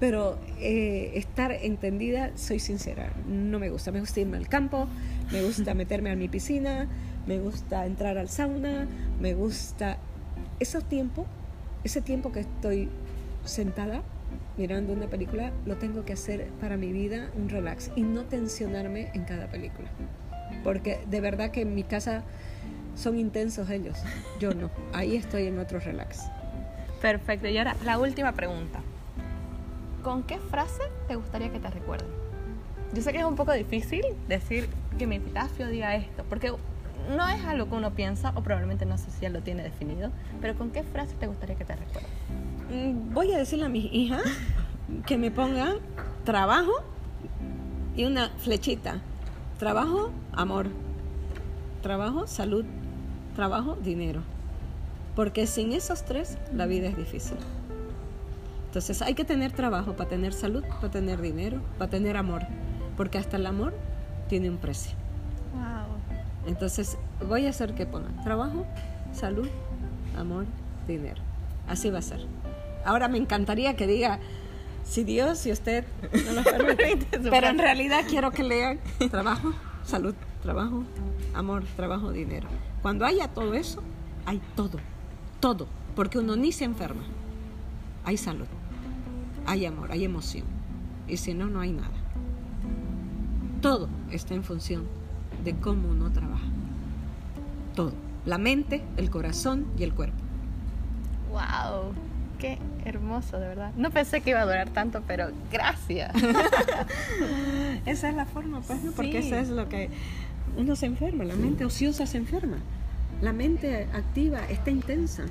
Speaker 3: Pero eh, estar entendida, soy sincera, no me gusta. Me gusta irme al campo, me gusta meterme a mi piscina, me gusta entrar al sauna, me gusta esos tiempos ese tiempo que estoy sentada mirando una película, lo tengo que hacer para mi vida un relax y no tensionarme en cada película. Porque de verdad que en mi casa son intensos ellos, yo no. Ahí estoy en otro relax.
Speaker 2: Perfecto. Y ahora la última pregunta. ¿Con qué frase te gustaría que te recuerden? Yo sé que es un poco difícil decir que mi epitafio diga esto, porque no es algo que uno piensa, o probablemente no sé si él lo tiene definido, pero ¿con qué frase te gustaría que te recuerde?
Speaker 3: Mm, voy a decirle a mis hijas que me pongan trabajo y una flechita. Trabajo, amor. Trabajo, salud. Trabajo, dinero. Porque sin esos tres, la vida es difícil. Entonces hay que tener trabajo para tener salud, para tener dinero, para tener amor. Porque hasta el amor tiene un precio. Entonces voy a hacer que ponga trabajo, salud, amor, dinero. Así va a ser. Ahora me encantaría que diga, si Dios, si usted no lo permite, pero en realidad quiero que lean trabajo, salud, trabajo, amor, trabajo, dinero. Cuando haya todo eso, hay todo, todo, porque uno ni se enferma. Hay salud, hay amor, hay emoción. Y si no, no hay nada. Todo está en función de cómo uno trabaja. Todo. La mente, el corazón y el cuerpo.
Speaker 2: ¡Wow! Qué hermoso, de verdad. No pensé que iba a durar tanto, pero gracias.
Speaker 3: esa es la forma, pues, Porque eso es lo que uno se enferma, la mente ociosa se enferma. La mente activa está intensa.